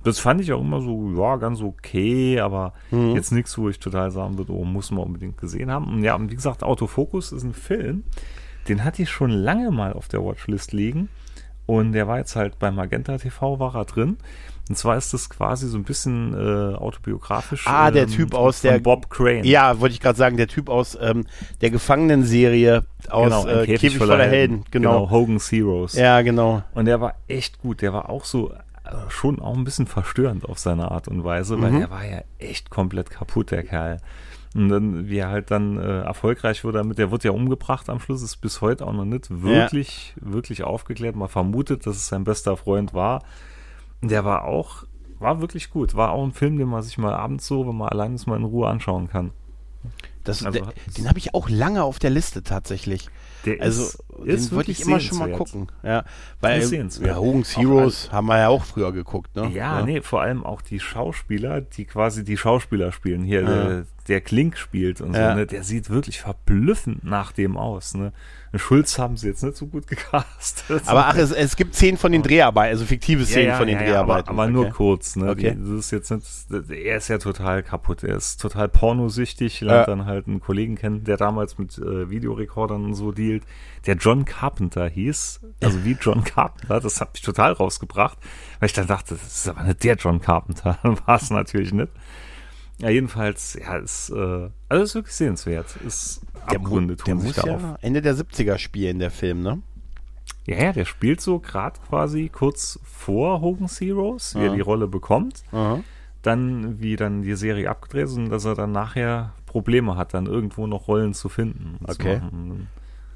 S2: Das fand ich auch immer so, ja, ganz okay, aber
S1: Mhm.
S2: jetzt nichts, wo ich total sagen würde, oh, muss man unbedingt gesehen haben. Und ja, und wie gesagt, Autofokus ist ein Film, den hatte ich schon lange mal auf der Watchlist liegen. Und der war jetzt halt bei Magenta TV, war er drin. Und zwar ist das quasi so ein bisschen äh, autobiografisch.
S1: Ah, der
S2: ähm,
S1: Typ aus
S2: von
S1: der-
S2: Bob Crane.
S1: Ja, wollte ich gerade sagen, der Typ aus ähm, der Gefangenenserie aus
S2: Genau,
S1: äh, Käfig, voller, Helden. Genau.
S2: Hogan's Heroes.
S1: Ja, genau.
S2: Und der war echt gut. Der war auch so äh, schon auch ein bisschen verstörend auf seine Art und Weise, weil
S1: Mhm.
S2: der war ja echt komplett kaputt, der Kerl. Und dann, wie er halt dann äh, erfolgreich wurde damit, der wird ja umgebracht am Schluss, ist bis heute auch noch nicht wirklich, wirklich aufgeklärt. Man vermutet, dass es sein bester Freund war. Der war auch, war wirklich gut. War auch ein Film, den man sich mal abends so, wenn man allein ist, mal in Ruhe anschauen kann.
S1: Das,
S2: Also
S1: der, den habe ich auch lange auf der Liste tatsächlich.
S2: Der
S1: Also,
S2: ist,
S1: den
S2: ist
S1: wollte ich
S2: wirklich
S1: immer schon mal gucken. Ja, weil ja, Hogan's Heroes haben wir ja auch früher geguckt, ne?
S2: Ja, nee, vor allem auch die Schauspieler, die quasi die Schauspieler spielen. Hier,
S1: Ja.
S2: der, der Klink spielt und
S1: Ja.
S2: so, ne? Der sieht wirklich verblüffend nach dem aus, ne? Den Schulz haben sie jetzt nicht so gut [laughs] gecastet.
S1: Aber ach, es, es gibt Szenen von den Dreharbeiten, also fiktive Szenen von den Dreharbeiten.
S2: Aber, aber nur
S1: Okay.
S2: kurz, ne?
S1: Okay.
S2: Die, das ist jetzt nicht, er ist ja total kaputt. Er ist total pornosüchtig, lernt
S1: Ja.
S2: dann halt einen Kollegen kennen, der damals mit äh, Videorekordern und so dealt, der John Carpenter hieß, also wie John Carpenter, das hat mich total rausgebracht, weil ich dann dachte, das ist aber nicht der John Carpenter, [laughs] war es natürlich nicht. Ja, jedenfalls, ja, ist, äh, also ist wirklich sehenswert. Ist
S1: Der,
S2: Abgründe
S1: der
S2: tun
S1: muss
S2: sich da
S1: ja
S2: auf.
S1: Ende der 70er spielen, der Film, ne?
S2: Ja, ja, der spielt so gerade quasi kurz vor Hogan's Heroes, wie
S1: Ja.
S2: er die Rolle bekommt.
S1: Aha.
S2: Dann, wie dann die Serie abgedreht ist und dass er dann nachher Probleme hat, dann irgendwo noch Rollen zu finden. zu
S1: Okay.
S2: machen.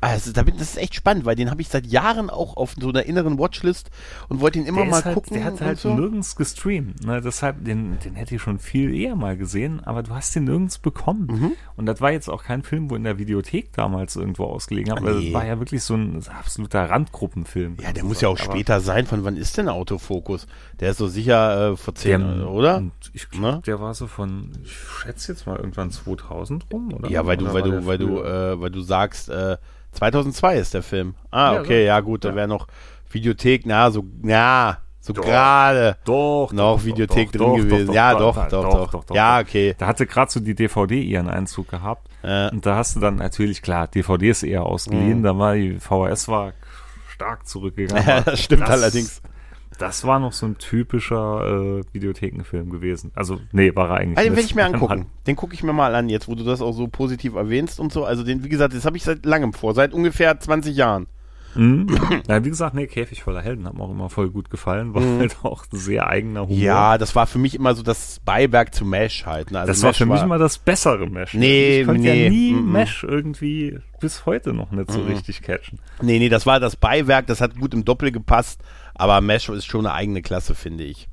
S1: Also, da bin- das ist echt spannend, weil den habe ich seit Jahren auch auf so einer inneren Watchlist und wollte ihn immer
S2: Der,
S1: mal
S2: halt,
S1: gucken.
S2: der hat halt
S1: so.
S2: nirgends gestreamt. Ne? Deshalb, den, den hätte ich schon viel eher mal gesehen, aber du hast den nirgends bekommen.
S1: Mhm.
S2: Und das war jetzt auch kein Film, wo in der Videothek damals irgendwo ausgelegen hat.
S1: Ah,
S2: weil
S1: nee.
S2: Das war ja wirklich so ein absoluter Randgruppenfilm.
S1: Ja, der muss ja auch
S2: Aber
S1: später sein. Von wann ist denn Autofokus? Der ist so sicher äh, vor zehn,
S2: Der,
S1: oder?
S2: Ich
S1: Ne?
S2: glaube, der war so von, ich schätze jetzt mal irgendwann 2000 rum, oder?
S1: Ja, weil du, weil du, weil du, äh, weil du sagst, äh, 2002 ist der Film. Ah,
S2: Ja,
S1: okay, ja gut, da
S2: Ja.
S1: wäre noch Videothek, na, so, na, So gerade
S2: Doch.
S1: noch
S2: doch,
S1: Videothek
S2: doch,
S1: drin gewesen. ja,
S2: doch,
S1: doch,
S2: doch,
S1: Ja, okay.
S2: Da hatte gerade so die DVD ihren Einzug gehabt.
S1: Äh,
S2: Und da hast du dann natürlich, klar, DVDs eher ausgeliehen,
S1: Mhm.
S2: da war die VHS war stark zurückgegangen. [laughs]
S1: Ja, das stimmt allerdings.
S2: Das war noch so ein typischer äh, Videothekenfilm gewesen. Also, nee, war er eigentlich
S1: Ah, den will ich mir [laughs] angucken. Den gucke ich mir mal an, jetzt wo du das auch so positiv erwähnst und so. Also den, wie gesagt, das habe ich seit langem vor, seit ungefähr 20 Jahren.
S2: Mhm. [clears throat] Ja, wie gesagt, nee, Käfig voller Helden hat mir auch immer voll gut gefallen. War halt auch ein sehr eigener Humor.
S1: Mhm. Ja, das war für mich immer so das Beiwerk zu Mesh halt. Ne? Also
S2: das war
S1: Mesh
S2: für mich immer das bessere Mesh.
S1: Nee,
S2: ich konnte
S1: nee,
S2: ja nie
S1: mhm.
S2: Mesh irgendwie bis heute noch nicht so richtig catchen.
S1: Nee, nee, das war das Beiwerk, das hat gut im Doppel gepasst, aber Mesh ist schon eine eigene Klasse, finde ich.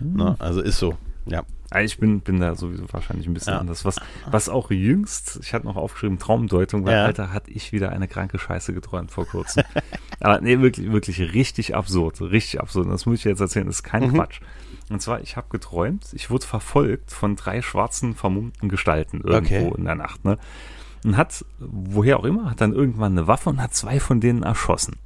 S2: Mhm.
S1: Ne? Also ist so, ja.
S2: Ah, Ich bin, bin da sowieso wahrscheinlich ein bisschen
S1: Ja.
S2: anders. Was, was auch jüngst, ich hatte noch aufgeschrieben, Traumdeutung, weil
S1: Ja.
S2: Alter, hatte ich wieder eine kranke Scheiße geträumt vor kurzem. [laughs] Aber nee, wirklich, wirklich richtig absurd. Richtig absurd. Das muss ich jetzt erzählen, das ist kein
S1: Mhm.
S2: Quatsch. Und zwar, ich habe geträumt, ich wurde verfolgt von drei schwarzen, vermummten Gestalten irgendwo
S1: Okay.
S2: in der Nacht, ne? Und hat, woher auch immer, hat dann irgendwann eine Waffe und hat zwei von denen erschossen.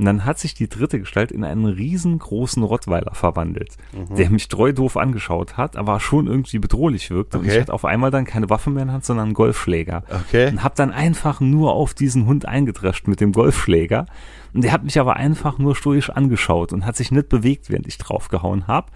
S2: Und dann hat sich die dritte Gestalt in einen riesengroßen Rottweiler verwandelt,
S1: Mhm.
S2: der mich treu doof angeschaut hat, aber schon irgendwie bedrohlich wirkte. Und
S1: Okay.
S2: ich hatte auf einmal dann keine Waffe mehr in der Hand, sondern einen Golfschläger.
S1: Okay.
S2: Und hab dann einfach nur auf diesen Hund eingedrescht mit dem Golfschläger. Und der hat mich aber einfach nur stoisch angeschaut und hat sich nicht bewegt, während ich draufgehauen hab.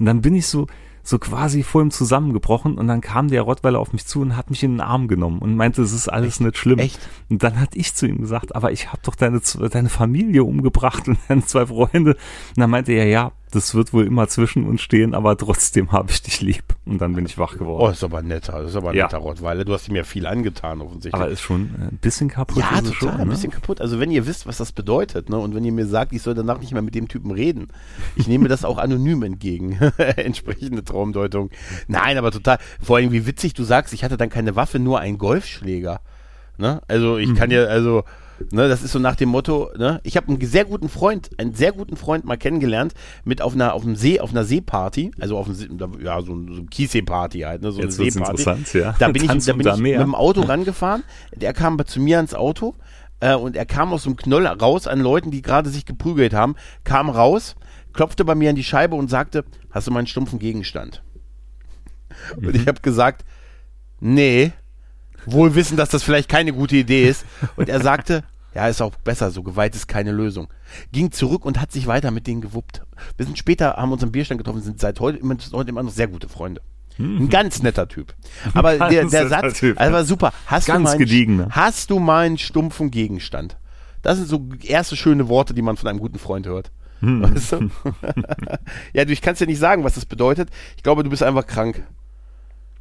S2: Und dann bin ich so, so quasi vor ihm zusammengebrochen und dann kam der Rottweiler auf mich zu und hat mich in den Arm genommen und meinte, es ist alles nicht schlimm.
S1: Echt?
S2: Und dann hat ich zu ihm gesagt, aber ich habe doch deine, deine Familie umgebracht [laughs] und deine zwei Freunde. Und dann meinte er, ja, das wird wohl immer zwischen uns stehen, aber trotzdem habe ich dich lieb. Und dann bin ich wach
S1: Oh,
S2: geworden.
S1: das ist aber netter, das ist aber ein
S2: Ja.
S1: netter Rottweiler. Du hast ihm ja viel angetan, offensichtlich.
S2: aber ist schon ein bisschen kaputt.
S1: ja, total,
S2: schon,
S1: ein
S2: ne?
S1: bisschen kaputt. Also wenn ihr wisst, was das bedeutet, ne, und wenn ihr mir sagt, ich soll danach nicht mehr mit dem Typen reden, ich nehme das auch anonym entgegen. [laughs] Entsprechende Traumdeutung. Nein, aber total. Vor allem, wie witzig du sagst, ich hatte dann keine Waffe, nur einen Golfschläger. Ne? Also ich kann ja, also, ne, das ist so nach dem Motto, ne, ich habe einen sehr guten Freund, einen sehr guten Freund mal kennengelernt, mit auf einer, auf einem See, auf einer Seeparty, also auf einem, See, da- ja, so, so ein Kiesee-Party halt, ne, so
S2: Jetzt
S1: eine Seeparty.
S2: interessant, ja.
S1: Da bin ich, da bin
S2: unter
S1: ich mit dem Auto rangefahren, der kam zu mir ans Auto, äh, und er kam aus so einem Knoll raus an Leuten, die gerade sich geprügelt haben, kam raus, klopfte bei mir an die Scheibe und sagte, hast du meinen stumpfen Gegenstand? Und ich habe gesagt, nee, wohl wissen, dass das vielleicht keine gute Idee ist. Und er sagte, ja, ist auch besser, so geweiht ist keine Lösung. Ging zurück und hat sich weiter mit denen gewuppt. Wir sind später, haben uns am Bierstand getroffen, sind seit heute immer, heute immer noch sehr gute Freunde. Ein ganz netter Typ. Aber der, der Satz,
S2: Typ,
S1: also war super. Hast
S2: Ganz
S1: du meinen,
S2: gediegener.
S1: hast du meinen stumpfen Gegenstand? Das sind so erste schöne Worte, die man von einem guten Freund hört.
S2: Hm.
S1: Weißt du? [laughs] ja, du, ich kann es dir nicht sagen, was das bedeutet. Ich glaube, du bist einfach krank.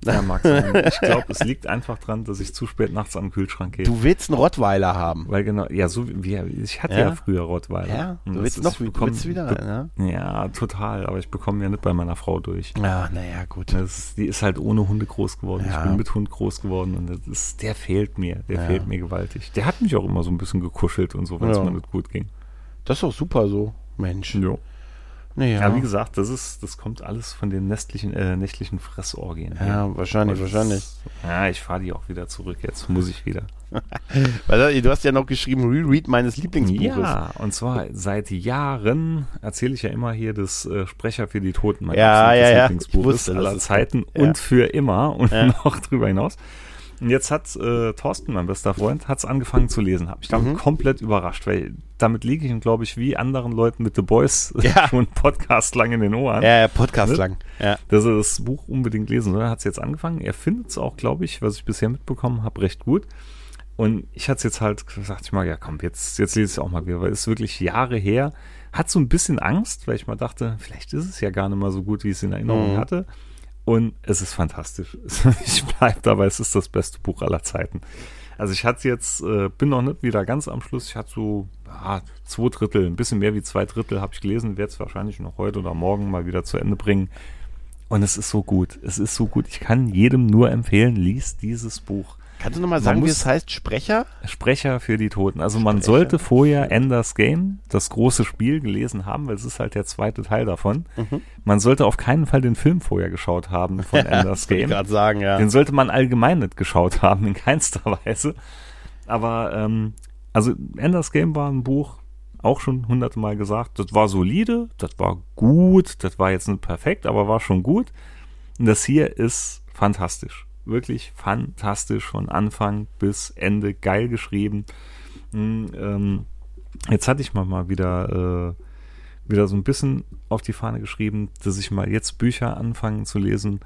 S2: Ja, [laughs] mag sein. Ich glaube, es liegt einfach dran, dass ich zu spät nachts am Kühlschrank gehe.
S1: Du willst einen Rottweiler haben.
S2: Weil genau, ja, so wie, ich hatte
S1: Ja.
S2: ja, früher Rottweiler.
S1: Ja, du willst noch du
S2: bekomm-
S1: willst wieder ne?
S2: Ja, total, aber ich bekomme ja nicht bei meiner Frau durch.
S1: Ja, naja, gut.
S2: Das, die ist halt ohne Hunde groß geworden.
S1: Ja.
S2: Ich bin mit Hund groß geworden und ist, der fehlt mir. Der
S1: Ja.
S2: fehlt mir gewaltig. Der hat mich auch immer so ein bisschen gekuschelt und so, wenn es mir nicht gut ging.
S1: Das ist doch super so, Mensch.
S2: Jo.
S1: Naja.
S2: Ja, wie gesagt, das ist, das kommt alles von den nächtlichen, äh, nächtlichen Fressorgien. her.
S1: Ja, wahrscheinlich,
S2: Und
S1: wahrscheinlich.
S2: das- Ja, ich fahre die auch wieder zurück. Jetzt muss ich wieder. [laughs]
S1: Weil du hast ja noch geschrieben, Reread meines Lieblingsbuches.
S2: Ja, und zwar seit Jahren erzähle ich ja immer hier das äh, Sprecher für die Toten, mein
S1: Ja, ja, ja.
S2: Lieblingsbuch
S1: Ich wusste,
S2: aller
S1: das
S2: Zeiten
S1: ja.
S2: und für immer und
S1: Ja. [laughs]
S2: noch drüber hinaus. Und jetzt hat äh, Thorsten, mein bester Freund, hat es angefangen zu lesen. Habe ich damit
S1: Mhm.
S2: komplett überrascht, weil damit liege ich ihm, glaube ich, wie anderen Leuten mit The Boys [laughs]
S1: Ja.
S2: schon Podcast lang in den Ohren.
S1: Ja, ja, Podcast
S2: Ne?
S1: lang. Ja.
S2: dass er das Buch unbedingt lesen soll. Hat es jetzt angefangen. Er findet es auch, glaube ich, was ich bisher mitbekommen habe, recht gut. Und ich hatte jetzt halt gesagt, ich mal, ja komm, jetzt, jetzt lese ich es auch mal wieder, weil es ist wirklich Jahre her. Hat so ein bisschen Angst, weil ich mal dachte, vielleicht ist es ja gar nicht mal so gut, wie ich es in Erinnerung
S1: Mhm.
S2: hatte. Und es ist fantastisch. [laughs] Ich bleibe dabei, es ist das beste Buch aller Zeiten. Also ich hatte jetzt, äh, bin noch nicht wieder ganz am Schluss. Ich hatte so ja, zwei Drittel, ein bisschen mehr wie zwei Drittel habe ich gelesen. Werde es wahrscheinlich noch heute oder morgen mal wieder zu Ende bringen. Und es ist so gut. Es ist so gut. Ich kann jedem nur empfehlen, liest dieses Buch.
S1: Kannst du nochmal sagen, wie es heißt? Sprecher?
S2: Sprecher für die Toten. Also man
S1: Sprecher.
S2: sollte vorher Enders Game, das große Spiel, gelesen haben, weil es ist halt der zweite Teil davon.
S1: Mhm.
S2: Man sollte auf keinen Fall den Film vorher geschaut haben von [laughs] Enders
S1: ich
S2: Game.
S1: gerade sagen, ja.
S2: Den sollte man allgemein nicht geschaut [laughs] haben, in keinster Weise. Aber, ähm, also Enders Game war ein Buch, auch schon hunderte Mal gesagt. Das war solide, das war gut, das war jetzt nicht perfekt, aber war schon gut. Und das hier ist fantastisch. Wirklich fantastisch von Anfang bis Ende geil geschrieben. Hm, ähm, jetzt hatte ich mal, mal wieder, äh, wieder so ein bisschen auf die Fahne geschrieben, dass ich mal jetzt Bücher anfangen zu lesen,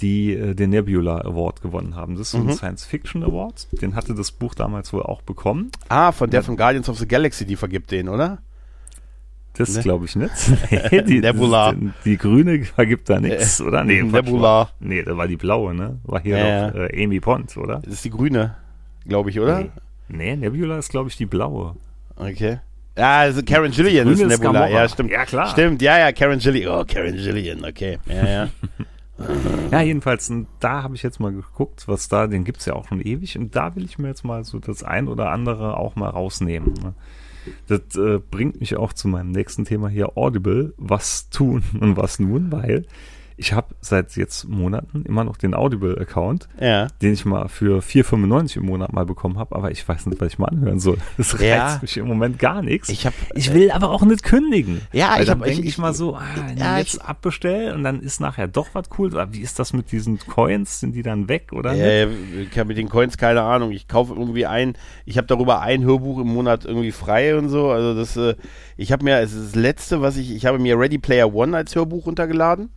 S2: die äh, den Nebula Award gewonnen haben. Das ist so ein
S1: Mhm.
S2: Science Fiction Award. Den hatte das Buch damals wohl auch bekommen.
S1: Ah, von der von Guardians of the Galaxy, die vergibt den, oder?
S2: Das
S1: Ne?
S2: glaube ich nicht. [laughs] Nee, die,
S1: Nebula.
S2: Die, die grüne vergibt da nichts,
S1: Äh,
S2: oder? Nee, Quatsch,
S1: Nebula.
S2: War, nee, das war die blaue, ne? War hier
S1: Ja,
S2: doch äh, Amy Pond, oder?
S1: Das ist die grüne, glaube ich, oder?
S2: Nee. Nee, Nebula ist, glaube ich, die blaue.
S1: Okay. Ja, also Karen Gillian ist
S2: ist
S1: Nebula.
S2: Gamora.
S1: Ja, stimmt.
S2: Ja, klar.
S1: Stimmt, ja, ja, Karen Gillian. Oh, Karen Gillian, okay. Ja, ja. [laughs]
S2: Ja, jedenfalls, da habe ich jetzt mal geguckt, was da, den gibt's ja auch schon ewig. Und da will ich mir jetzt mal so das ein oder andere auch mal rausnehmen. Ne? Das äh, bringt mich auch zu meinem nächsten Thema hier, Audible. Was tun und was nun? Weil ich habe seit jetzt Monaten immer noch den Audible-Account.
S1: ja.
S2: den ich mal für 4,95 im Monat mal bekommen habe, aber ich weiß nicht, was ich mal anhören soll. [laughs] Das reizt
S1: Ja.
S2: mich im Moment gar nichts.
S1: Ich hab-
S2: ich will aber auch nicht kündigen.
S1: Ja, ich
S2: dann
S1: hab-
S2: denke
S1: ich-
S2: ich, mal so, ah,
S1: ja,
S2: jetzt
S1: ich-
S2: abbestellen und dann ist nachher doch was cool. Aber Wie ist das mit diesen Coins? Sind die dann weg oder?
S1: Äh, ich habe mit den Coins keine Ahnung. Ich kaufe irgendwie ein, ich habe darüber ein Hörbuch im Monat irgendwie frei und so. Also das, äh, ich habe mir, es ist das letzte, was ich, ich habe mir Ready Player One als Hörbuch runtergeladen.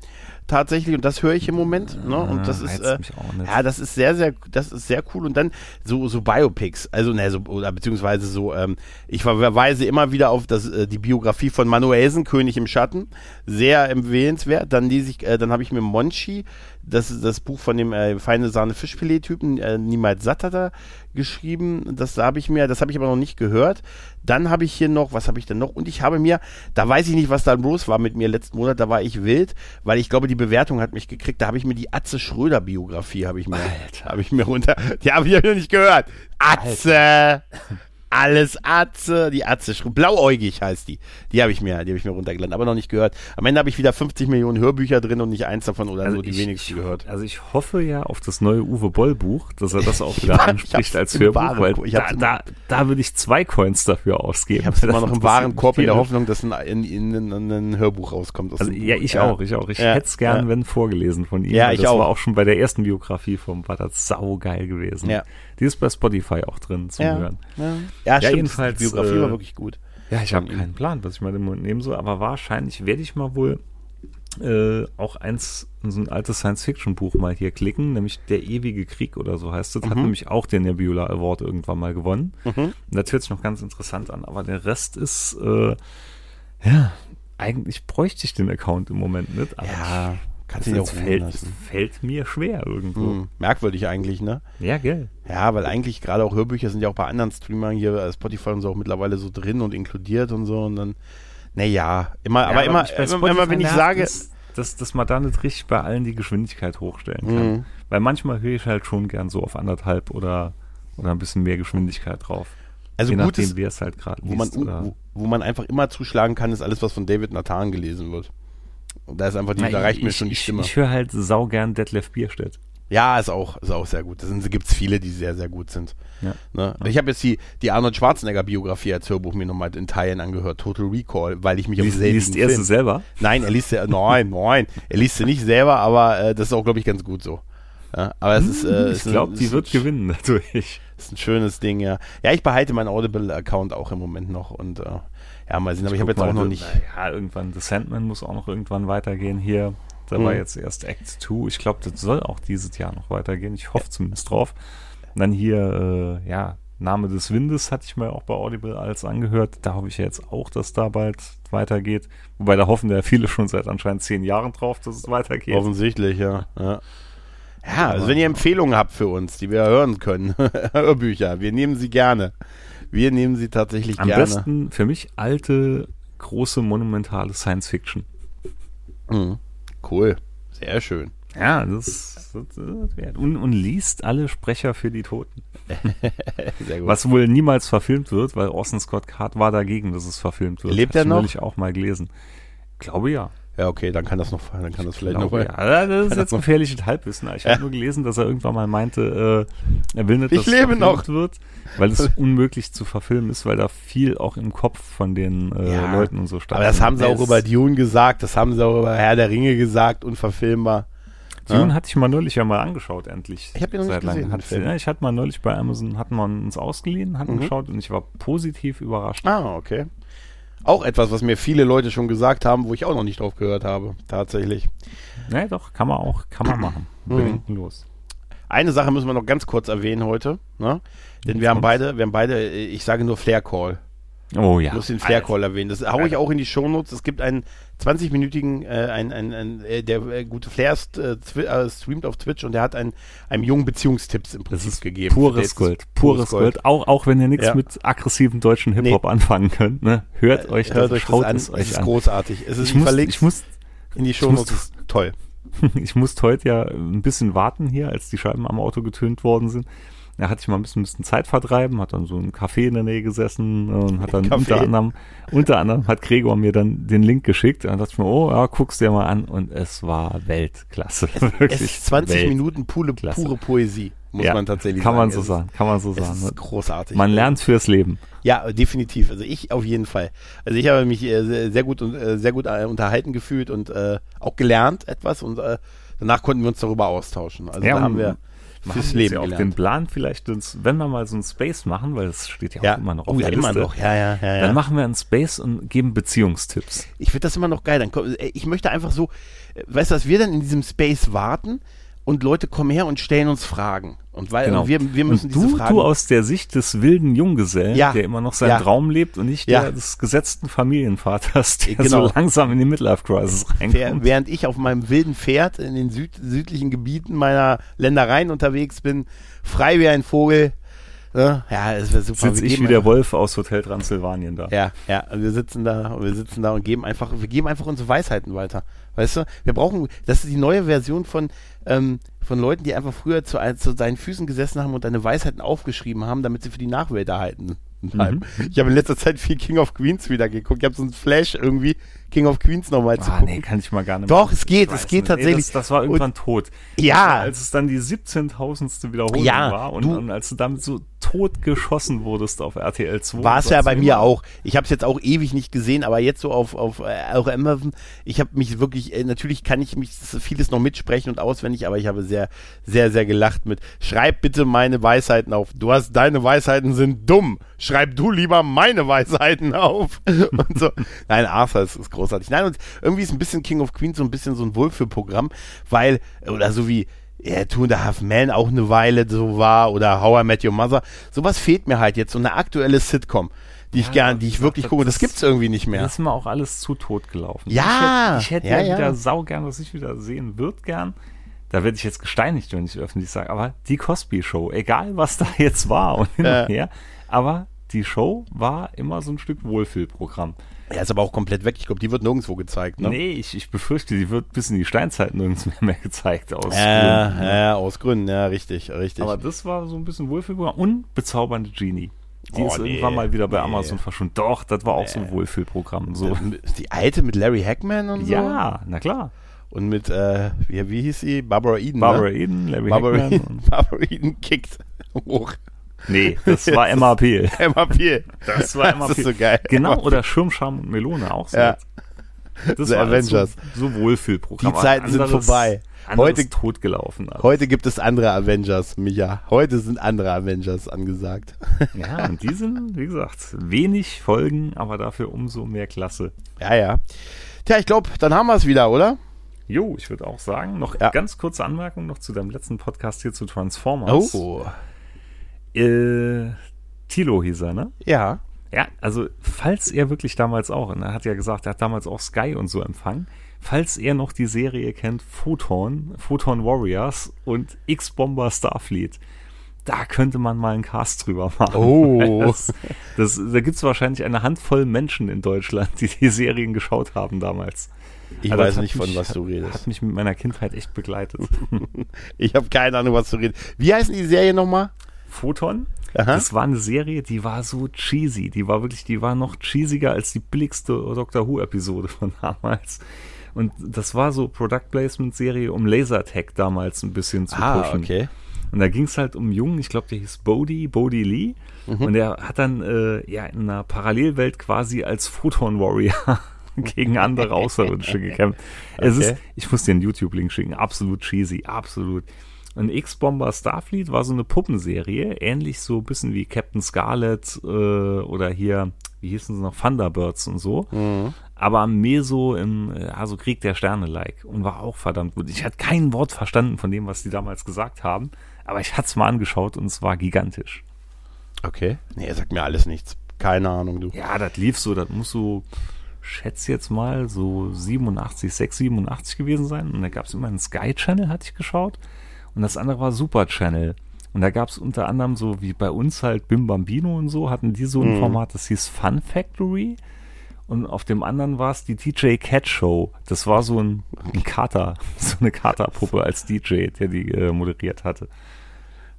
S1: Tatsächlich, und das höre ich im Moment. Ne? Und das
S2: Ah,
S1: ist, äh, ja, das ist sehr, sehr, das ist sehr cool. Und dann so, so Biopics, also, ne, so, oder beziehungsweise so, ähm, ich verweise immer wieder auf das, äh, die Biografie von Manuelsen, König im Schatten. Sehr empfehlenswert. Dann lese ich, äh, dann habe ich mir Monchi, das ist das Buch von dem äh, feine Sahne Fischfilet-Typen, äh, niemals satt hat er geschrieben. Das habe ich mir, das habe ich aber noch nicht gehört. Dann habe ich hier noch, was habe ich denn noch? Und ich habe mir, da weiß ich nicht, was da los war mit mir letzten Monat, da war ich wild, weil ich glaube, die Bewertung hat mich gekriegt. Da habe ich mir die Atze Schröder Biografie, habe ich mir, habe ich mir runter, die habe ich ja noch nicht gehört. Atze! Alles Atze, die Atze, blauäugig heißt die. Die habe ich mir, die habe ich mir runtergeladen, aber noch nicht gehört. Am Ende habe ich wieder 50 Millionen Hörbücher drin und nicht eins davon oder so die
S2: ich,
S1: wenigsten gehört.
S2: Also ich hoffe ja auf das neue Uwe Boll Buch, dass er das auch [laughs] wieder anspricht als Hörbuch,
S1: Waren-
S2: weil da, da, da würde ich zwei Coins dafür ausgeben.
S1: Ich habe es [laughs] immer noch im Warenkorb
S2: mich
S1: in der. Hoffnung, dass ein, in, in, in, ein Hörbuch rauskommt. aus
S2: Also ja, ich auch, ich auch. Ich
S1: Ja,
S2: hätte es gern,
S1: ja.
S2: wenn vorgelesen von ihm.
S1: Ja, ich
S2: das
S1: auch.
S2: war auch schon bei der ersten Biografie vom, war das saugeil gewesen.
S1: Ja.
S2: Die ist bei Spotify auch drin
S1: Ja,
S2: Hören.
S1: ja. Ja, stimmt.
S2: jedenfalls,
S1: Die Biografie
S2: äh,
S1: war wirklich gut.
S2: Ja, ich habe keinen Plan, was ich mal im Mund nehmen soll, aber wahrscheinlich werde ich mal wohl äh, auch eins, so ein altes Science-Fiction-Buch mal hier klicken, nämlich Der ewige Krieg oder so heißt es. Hat
S1: Mhm.
S2: nämlich auch den Nebula Award irgendwann mal gewonnen.
S1: Mhm.
S2: Und das hört sich noch ganz interessant an, aber der Rest ist, äh, ja, eigentlich bräuchte ich den Account im Moment nicht, aber
S1: Ja, kannst du auch
S2: fällt,
S1: lassen.
S2: fällt mir schwer irgendwo.
S1: Hm, merkwürdig eigentlich, ne?
S2: Ja, gell.
S1: Ja, weil eigentlich gerade auch Hörbücher sind ja auch bei anderen Streamern hier, äh, Spotify und so auch mittlerweile so drin und inkludiert und so und dann, naja, immer, aber
S2: Ja,
S1: immer,
S2: mich bei
S1: immer,
S2: Spotify
S1: immer wenn ich sage,
S2: dass, dass man da nicht richtig bei allen die Geschwindigkeit hochstellen kann.
S1: Mhm.
S2: Weil manchmal höre ich halt schon gern so auf anderthalb oder, oder ein bisschen mehr Geschwindigkeit drauf.
S1: also
S2: Je
S1: gut
S2: nachdem, es halt gerade
S1: wo man,
S2: liest. oder
S1: wo, wo man einfach immer zuschlagen kann, ist alles, was von David Nathan gelesen wird. Und da ist einfach die,
S2: Na,
S1: da reicht mir
S2: ich,
S1: schon die
S2: ich,
S1: Stimme.
S2: Ich höre halt sau gern Detlef Bierstedt.
S1: Ja, ist auch, ist auch sehr gut. Da gibt es viele, die sehr, sehr gut sind.
S2: Ja.
S1: Ne? Ich habe jetzt die, die Arnold Schwarzenegger-Biografie als Hörbuch mir nochmal in Teilen angehört, Total Recall, weil ich mich auf
S2: Liest,
S1: selbigen
S2: liest er sie selber?
S1: Nein, er liest ja, nein, nein, er liest sie nicht selber, aber äh, das ist auch, glaube ich, ganz gut so. Ja, aber es ist, äh,
S2: ich
S1: ist ein-
S2: glaube, die wird gewinnen [laughs] natürlich.
S1: Ist ein schönes Ding, ja. Ja, ich behalte meinen Audible-Account auch im Moment noch und äh, ja, mal sehen, aber ich habe jetzt auch noch nicht.
S2: Ja, irgendwann, The Sandman muss auch noch irgendwann weitergehen hier. Da war
S1: Mhm.
S2: jetzt erst Act 2. Ich glaube, das soll auch dieses Jahr noch weitergehen. Ich hoffe zumindest drauf. Und dann hier, äh, ja, Name des Windes hatte ich mir auch bei Audible als angehört. Da hoffe ich ja jetzt auch, dass da bald weitergeht. Wobei da hoffen ja viele schon seit anscheinend zehn Jahren drauf, dass es weitergeht.
S1: Offensichtlich, ja. Ja, ja also wenn ihr Empfehlungen habt für uns, die wir hören können, [laughs] Hörbücher, wir nehmen sie gerne. Wir nehmen sie tatsächlich
S2: Am
S1: gerne.
S2: besten für mich alte, große, monumentale Science Fiction.
S1: Mhm. Cool. Sehr schön.
S2: Ja, das, das, das wert. und, und liest alle Sprecher für die Toten. [laughs]
S1: Sehr gut.
S2: Was wohl niemals verfilmt wird, weil Orson Scott Card war dagegen, dass es verfilmt wird.
S1: Lebt er
S2: ich
S1: noch?
S2: neulich auch mal gelesen. Glaube ja.
S1: Ja, okay, dann kann das noch, dann kann das vielleicht
S2: Glaube,
S1: noch.
S2: ja, das ist jetzt
S1: noch-
S2: gefährliches Halbwissen. Ich habe
S1: Ja.
S2: nur gelesen, dass er irgendwann mal meinte, äh, er will nicht,
S1: Ich
S2: dass es
S1: lebe noch.
S2: wird, weil es [laughs] unmöglich zu verfilmen ist, weil da viel auch im Kopf von den äh,
S1: Ja,
S2: Leuten und so stattfindet.
S1: Aber das haben sie auch über Dune gesagt, das haben sie auch über Herr der Ringe gesagt, unverfilmbar.
S2: Dune
S1: Ja.
S2: hatte ich mal neulich ja mal angeschaut, endlich.
S1: Ich hab ihn noch nicht gesehen,
S2: Hat, ja, ich hatte mal neulich bei Amazon, hatten wir uns ausgeliehen, hatten
S1: Mhm.
S2: geschaut und ich war positiv überrascht.
S1: Ah, okay. Auch etwas, was mir viele Leute schon gesagt haben, wo ich auch noch nicht drauf gehört habe, tatsächlich.
S2: Ja, doch, kann man auch, kann man machen. [clears throat]
S1: Mhm.
S2: Bedenkenlos.
S1: Eine Sache müssen wir noch ganz kurz erwähnen heute, ne? Denn wir haben beide, wir haben beide, äh, ich sage nur Flair Call.
S2: Oh
S1: Ich
S2: ja.
S1: muss den Flair Call erwähnen. Das haue ich auch in die Shownotes. Es gibt einen 20-minütigen, äh, ein, ein, ein, äh, der äh, gute Flair äh, äh, streamt auf Twitch und der hat einen, einem jungen Beziehungstipps im Prinzip
S2: ist
S1: gegeben.
S2: Pures
S1: ist
S2: Gold. Pures Gold. Auch, auch wenn ihr nichts
S1: Ja.
S2: mit aggressiven deutschen Hip-Hop anfangen könnt, ne? Hört euch das,
S1: Hört euch das an.
S2: es
S1: Es
S2: euch
S1: ist
S2: an.
S1: großartig. Es ist
S2: Ich muss,
S1: verlegt
S2: ich, muss,
S1: in die
S2: muss-
S1: ist toll. [laughs]
S2: ich musste heute ja ein bisschen warten hier, als die Scheiben am Auto getönt worden sind. Da hatte ich mal ein bisschen, ein bisschen Zeit vertreiben, hat dann so ein Café in der Nähe gesessen äh, und hat dann
S1: Café?
S2: unter anderem, unter anderem hat Gregor mir dann den Link geschickt. Und dann dachte ich mir, oh, ja, guck's dir mal an. Und es war Weltklasse.
S1: Es [laughs] ist 20
S2: Welt-
S1: Minuten pure, pure Poesie, muss
S2: Ja,
S1: man tatsächlich
S2: Kann
S1: sagen.
S2: man so
S1: Es
S2: sagen, kann man so
S1: es
S2: sagen.
S1: ist großartig.
S2: Man lernt fürs Leben.
S1: Ja, definitiv. Also ich auf jeden Fall. Also ich habe mich äh, sehr, gut und äh, sehr gut unterhalten gefühlt und auch gelernt etwas und danach konnten wir uns darüber austauschen. Also da
S2: und
S1: haben wir
S2: machen
S1: fürs Leben
S2: ja auch den
S1: gelernt.
S2: Plan vielleicht, wenn wir mal so ein Space machen, weil das steht ja,
S1: Ja,
S2: auch immer noch
S1: oh,
S2: auf
S1: ja,
S2: der
S1: immer
S2: Liste,
S1: noch. Ja, ja, ja, ja.
S2: dann machen wir einen Space und geben Beziehungstipps.
S1: Ich finde das immer noch geil. Dann, komm- äh, ich möchte einfach so, äh, weißt du, dass wir dann in diesem Space warten und Leute kommen her und stellen uns Fragen. Und weil
S2: Genau.
S1: und wir, wir müssen
S2: und
S1: diese
S2: du,
S1: Fragen.
S2: du aus der Sicht des wilden Junggesellen,
S1: Ja.
S2: der immer noch seinen
S1: Ja.
S2: Traum lebt und nicht
S1: Ja.
S2: der des gesetzten Familienvaters, der
S1: Genau.
S2: so langsam in die Midlife-Crisis reinkommt.
S1: während ich auf meinem wilden Pferd in den süd südlichen Gebieten meiner Ländereien unterwegs bin, frei wie ein Vogel. Ne? Ja, es wäre super.
S2: Sitze ich wie der Wolf aus Hotel Transsilvanien da.
S1: Ja, ja, wir sitzen da, und wir sitzen da und geben einfach, wir geben einfach unsere Weisheiten weiter. Weißt du? Wir brauchen, das ist die neue Version von, ähm, von Leuten, die einfach früher zu, zu seinen Füßen gesessen haben und deine Weisheiten aufgeschrieben haben, damit sie für die Nachwelt erhalten bleiben.
S2: Mhm.
S1: Ich habe in letzter Zeit viel King of Queens wieder geguckt. Ich habe so einen Flash irgendwie, King of Queens nochmal zu
S2: Ah,
S1: gucken.
S2: nee, kann ich mal gar nicht
S1: Doch, es geht, es geht
S2: nicht.
S1: tatsächlich.
S2: Nee, das, das war irgendwann tot.
S1: Ja.
S2: Als es dann die 17.000. Wiederholung
S1: Ja,
S2: war und,
S1: du-
S2: und als du damit so tot geschossen wurdest auf RTL 2.
S1: War es ja bei
S2: du
S1: mir
S2: immer,
S1: auch. Ich habe es jetzt auch ewig nicht gesehen, aber jetzt so auf, auf äh, auch Amazon, ich habe mich wirklich, äh, natürlich kann ich mich vieles noch mitsprechen und auswendig, aber ich habe sehr, sehr, sehr gelacht mit, schreib bitte meine Weisheiten auf. Du hast, deine Weisheiten sind dumm. Schreib du lieber meine Weisheiten [laughs] auf. und so. Nein, Arthur ist, ist großartig. Nein, und irgendwie ist ein bisschen King of Queens so ein bisschen so ein Wohlfühlprogramm, weil, oder so wie, ja, Two and a Half Men auch eine Weile so war oder How I Met Your Mother. Sowas fehlt mir halt jetzt, so eine aktuelle Sitcom, die ich
S2: Ja,
S1: gern, die ich wirklich
S2: das-
S1: gucke. Das gibt's irgendwie nicht mehr.
S2: Das ist mir auch alles zu tot gelaufen.
S1: Ja,
S2: Ich hätte, ich hätte
S1: ja,
S2: ja, wieder saugern, was ich wieder sehen würde gern. Da werde ich jetzt gesteinigt, wenn ich öffentlich sage, aber die Cosby Show, egal was da jetzt war und hin
S1: Ja.
S2: und her, aber die Show war immer so ein Stück Wohlfühlprogramm.
S1: Ja, ist aber auch komplett weg. Ich glaube, die wird nirgendwo gezeigt, ne?
S2: Nee, ich, ich befürchte, die wird bis in die Steinzeit nirgends [laughs] mehr, mehr gezeigt aus
S1: Ja,
S2: Gründen.
S1: ja, aus Gründen, ja, richtig, richtig.
S2: Aber das war so ein bisschen Wohlfühlprogramm und bezaubernde Genie. Die
S1: Oh,
S2: ist
S1: nee,
S2: irgendwann mal wieder bei
S1: nee.
S2: Amazon verschwunden. Doch, das war auch so ein Wohlfühlprogramm. So.
S1: die alte mit Larry Hackman und so?
S2: Ja, na klar.
S1: Und mit, äh, wie, wie hieß sie? Barbara Eden,
S2: Barbara
S1: ne?
S2: Eden, Larry
S1: Barbara
S2: Hackman.
S1: Eden, [laughs] Barbara Eden kickt hoch.
S2: Nee, das war Emma Peel. [laughs]
S1: Emma Peel.
S2: Das war Emma
S1: Das ist
S2: Peel.
S1: so geil.
S2: Genau, oder Schirmscham und Melone auch so.
S1: Ja.
S2: Das
S1: The
S2: war
S1: Avengers.
S2: So, so Wohlfühlprogramm.
S1: Die Zeiten sind
S2: Anderes-
S1: vorbei.
S2: Anderes
S1: Heute-
S2: totgelaufen. alles.
S1: Heute gibt es andere Avengers, Micha. Heute sind andere Avengers angesagt. [laughs]
S2: Ja, und die sind, wie gesagt, wenig Folgen, aber dafür umso mehr Klasse.
S1: Ja, ja. Tja, ich glaube, dann haben wir es wieder, oder?
S2: Jo, ich würde auch sagen, noch
S1: Ja.
S2: ganz kurze Anmerkung noch zu deinem letzten Podcast hier zu Transformers.
S1: Oh.
S2: Äh, Tilo hieß er, ne?
S1: Ja.
S2: Ja, also falls er wirklich damals auch, und er hat ja gesagt, er hat damals auch Sky und so empfangen, falls er noch die Serie kennt, Photon, Photon Warriors und X-Bomber Starfleet, da könnte man mal einen Cast drüber machen.
S1: Oh. [laughs]
S2: Das, das, da gibt es wahrscheinlich eine Handvoll Menschen in Deutschland, die die Serien geschaut haben damals.
S1: Ich
S2: Also
S1: weiß
S2: hat
S1: nicht, von
S2: mich-
S1: was du
S2: hat,
S1: redest.
S2: Hat mich mit meiner Kindheit echt begleitet. [laughs]
S1: Ich habe keine Ahnung, was du redest. Wie heißt die Serie nochmal?
S2: Photon.
S1: Aha.
S2: Das war eine Serie, die war so cheesy. Die war wirklich, die war noch cheesiger als die billigste Doctor Who-Episode von [laughs] damals. Und das war so Product Placement Serie, um Lasertag damals ein bisschen zu
S1: Ah,
S2: pushen.
S1: okay.
S2: Und da ging es halt um einen Jungen, ich glaube, der hieß Bodhi, Bodhi Lee. Und der hat dann äh, ja in einer Parallelwelt quasi als Photon Warrior [laughs] gegen andere [laughs] Außerirdische gekämpft. Es
S1: Okay.
S2: ist, ich muss dir einen YouTube-Link schicken, absolut cheesy, absolut. Und X-Bomber Starfleet war so eine Puppenserie, ähnlich so ein bisschen wie Captain Scarlet äh, oder hier, wie hießen sie noch, Thunderbirds und so. Aber mehr so im, also Krieg der Sterne-like und war auch verdammt gut. Ich hatte kein Wort verstanden von dem, was die damals gesagt haben, aber ich hatte es mal angeschaut und es war gigantisch.
S1: Okay. Nee, er sagt mir alles nichts. Keine Ahnung, du.
S2: Ja, das lief so, das muss so, schätze jetzt mal, so 87, 6, 87 gewesen sein. Und da gab es immer einen Sky Channel, hatte ich geschaut. Und das andere war Super Channel. Und da gab es unter anderem so wie bei uns halt Bim Bambino und so, hatten die so ein Format, das hieß Fun Factory. Und auf dem anderen war es die DJ Cat Show. Das war so ein, ein Kater, [laughs] so eine Katerpuppe als DJ, der die äh, moderiert hatte.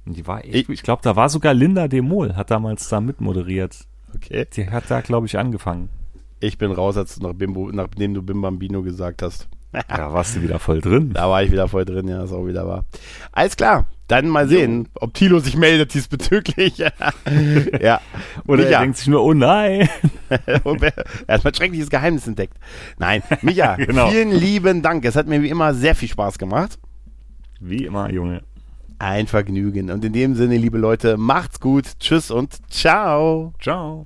S2: Und die war echt,
S1: Ich-
S2: ich glaube, da war sogar Linda de Mol, hat damals da mitmoderiert.
S1: Okay.
S2: Die hat da, glaube ich, angefangen.
S1: Ich bin raus, als nach Bimbo, nachdem du Bim Bambino gesagt hast.
S2: Da warst du wieder voll drin.
S1: Da war ich wieder voll drin, ja, ist auch wieder wahr. Alles klar. Dann mal sehen, ob Tilo sich meldet diesbezüglich. [laughs] ja.
S2: Oder
S1: Micha,
S2: er denkt sich nur, oh nein. [laughs]
S1: er hat mal ein schreckliches Geheimnis entdeckt. Nein, Micha, [laughs]
S2: Genau.
S1: vielen lieben Dank. Es hat mir wie immer sehr viel Spaß gemacht.
S2: Wie immer, Junge.
S1: Ein Vergnügen. Und in dem Sinne, liebe Leute, macht's gut. Tschüss und ciao.
S2: Ciao.